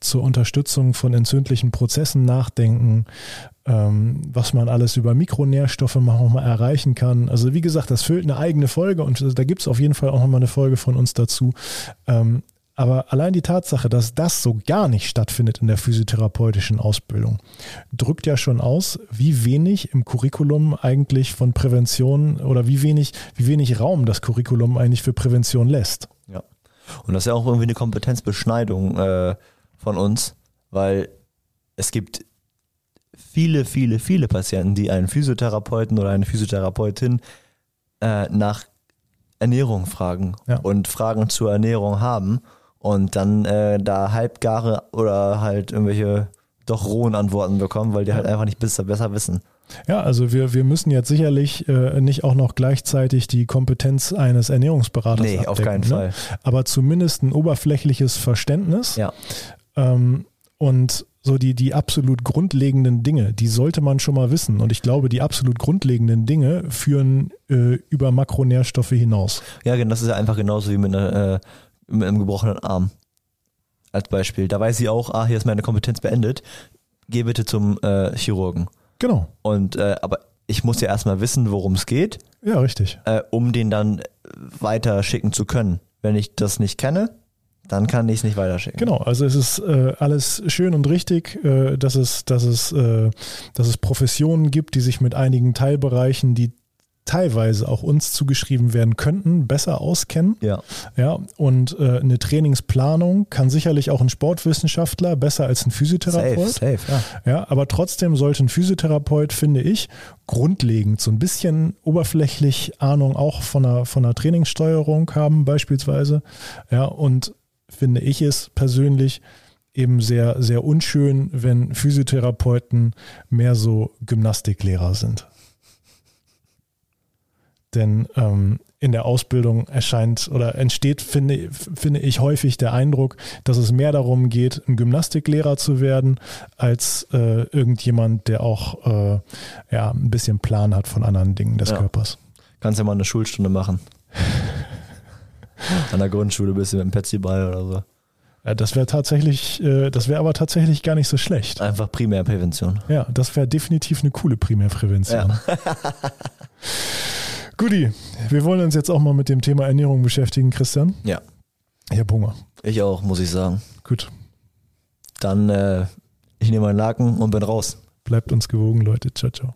zur Unterstützung von entzündlichen Prozessen nachdenken, was man alles über Mikronährstoffe mal erreichen kann. Also wie gesagt, das füllt eine eigene Folge und da gibt es auf jeden Fall auch nochmal eine Folge von uns dazu. Ähm, aber allein die Tatsache, dass das so gar nicht stattfindet in der physiotherapeutischen Ausbildung, drückt ja schon aus, wie wenig im Curriculum eigentlich von Prävention oder wie wenig, wie wenig Raum das Curriculum eigentlich für Prävention lässt. Ja. Und das ist ja auch irgendwie eine Kompetenzbeschneidung äh, von uns, weil es gibt viele, viele, viele Patienten, die einen Physiotherapeuten oder eine Physiotherapeutin äh, nach Ernährung fragen Ja. und Fragen zur Ernährung haben und dann äh, da halbgare oder halt irgendwelche doch rohen Antworten bekommen, weil die halt einfach nicht besser, besser wissen. Ja, also wir, wir müssen jetzt sicherlich äh, nicht auch noch gleichzeitig die Kompetenz eines Ernährungsberaters Nee, auf abdecken, keinen ne? Fall. Aber zumindest ein oberflächliches Verständnis. Ja. Ähm, und so die, die absolut grundlegenden Dinge, die sollte man schon mal wissen. Und ich glaube, die absolut grundlegenden Dinge führen äh, über Makronährstoffe hinaus. Ja, genau, das ist ja einfach genauso wie mit, einer, äh, mit einem gebrochenen Arm. Als Beispiel. Da weiß sie auch, ah, hier ist meine Kompetenz beendet. Geh bitte zum äh, Chirurgen. Genau. Und äh, aber ich muss ja erstmal wissen, worum es geht, Ja, richtig. äh, um den dann weiter schicken zu können. Wenn ich das nicht kenne, dann kann ich es nicht weiterschicken. Genau, also es ist äh, alles schön und richtig, äh, dass, es, dass, es, äh, dass es Professionen gibt, die sich mit einigen Teilbereichen, die teilweise auch uns zugeschrieben werden könnten, besser auskennen. Ja. Ja, und äh, eine Trainingsplanung kann sicherlich auch ein Sportwissenschaftler besser als ein Physiotherapeut. Safe, safe, ja. Ja, aber trotzdem sollte ein Physiotherapeut, finde ich, grundlegend so ein bisschen oberflächlich Ahnung auch von einer, von einer Trainingssteuerung haben, beispielsweise. Ja, und finde ich es persönlich eben sehr, sehr unschön, wenn Physiotherapeuten mehr so Gymnastiklehrer sind. Denn ähm, in der Ausbildung erscheint oder entsteht, finde, finde ich, häufig der Eindruck, dass es mehr darum geht, ein Gymnastiklehrer zu werden, als äh, irgendjemand, der auch äh, ja, ein bisschen Plan hat von anderen Dingen des Ja. Körpers. Kannst ja mal eine Schulstunde machen. (laughs) An der Grundschule bist du mit dem Petsy-Ball oder so. Ja, das wäre tatsächlich, äh, das wäre aber tatsächlich gar nicht so schlecht. Einfach Primärprävention. Ja, das wäre definitiv eine coole Primärprävention. Ja. (laughs) Guti, wir wollen uns jetzt auch mal mit dem Thema Ernährung beschäftigen, Christian. Ja. Ich hab Hunger. Ich auch, muss ich sagen. Gut, Dann, äh, ich nehme meinen Laken und bin raus. bleibt uns gewogen, Leute. Ciao, ciao.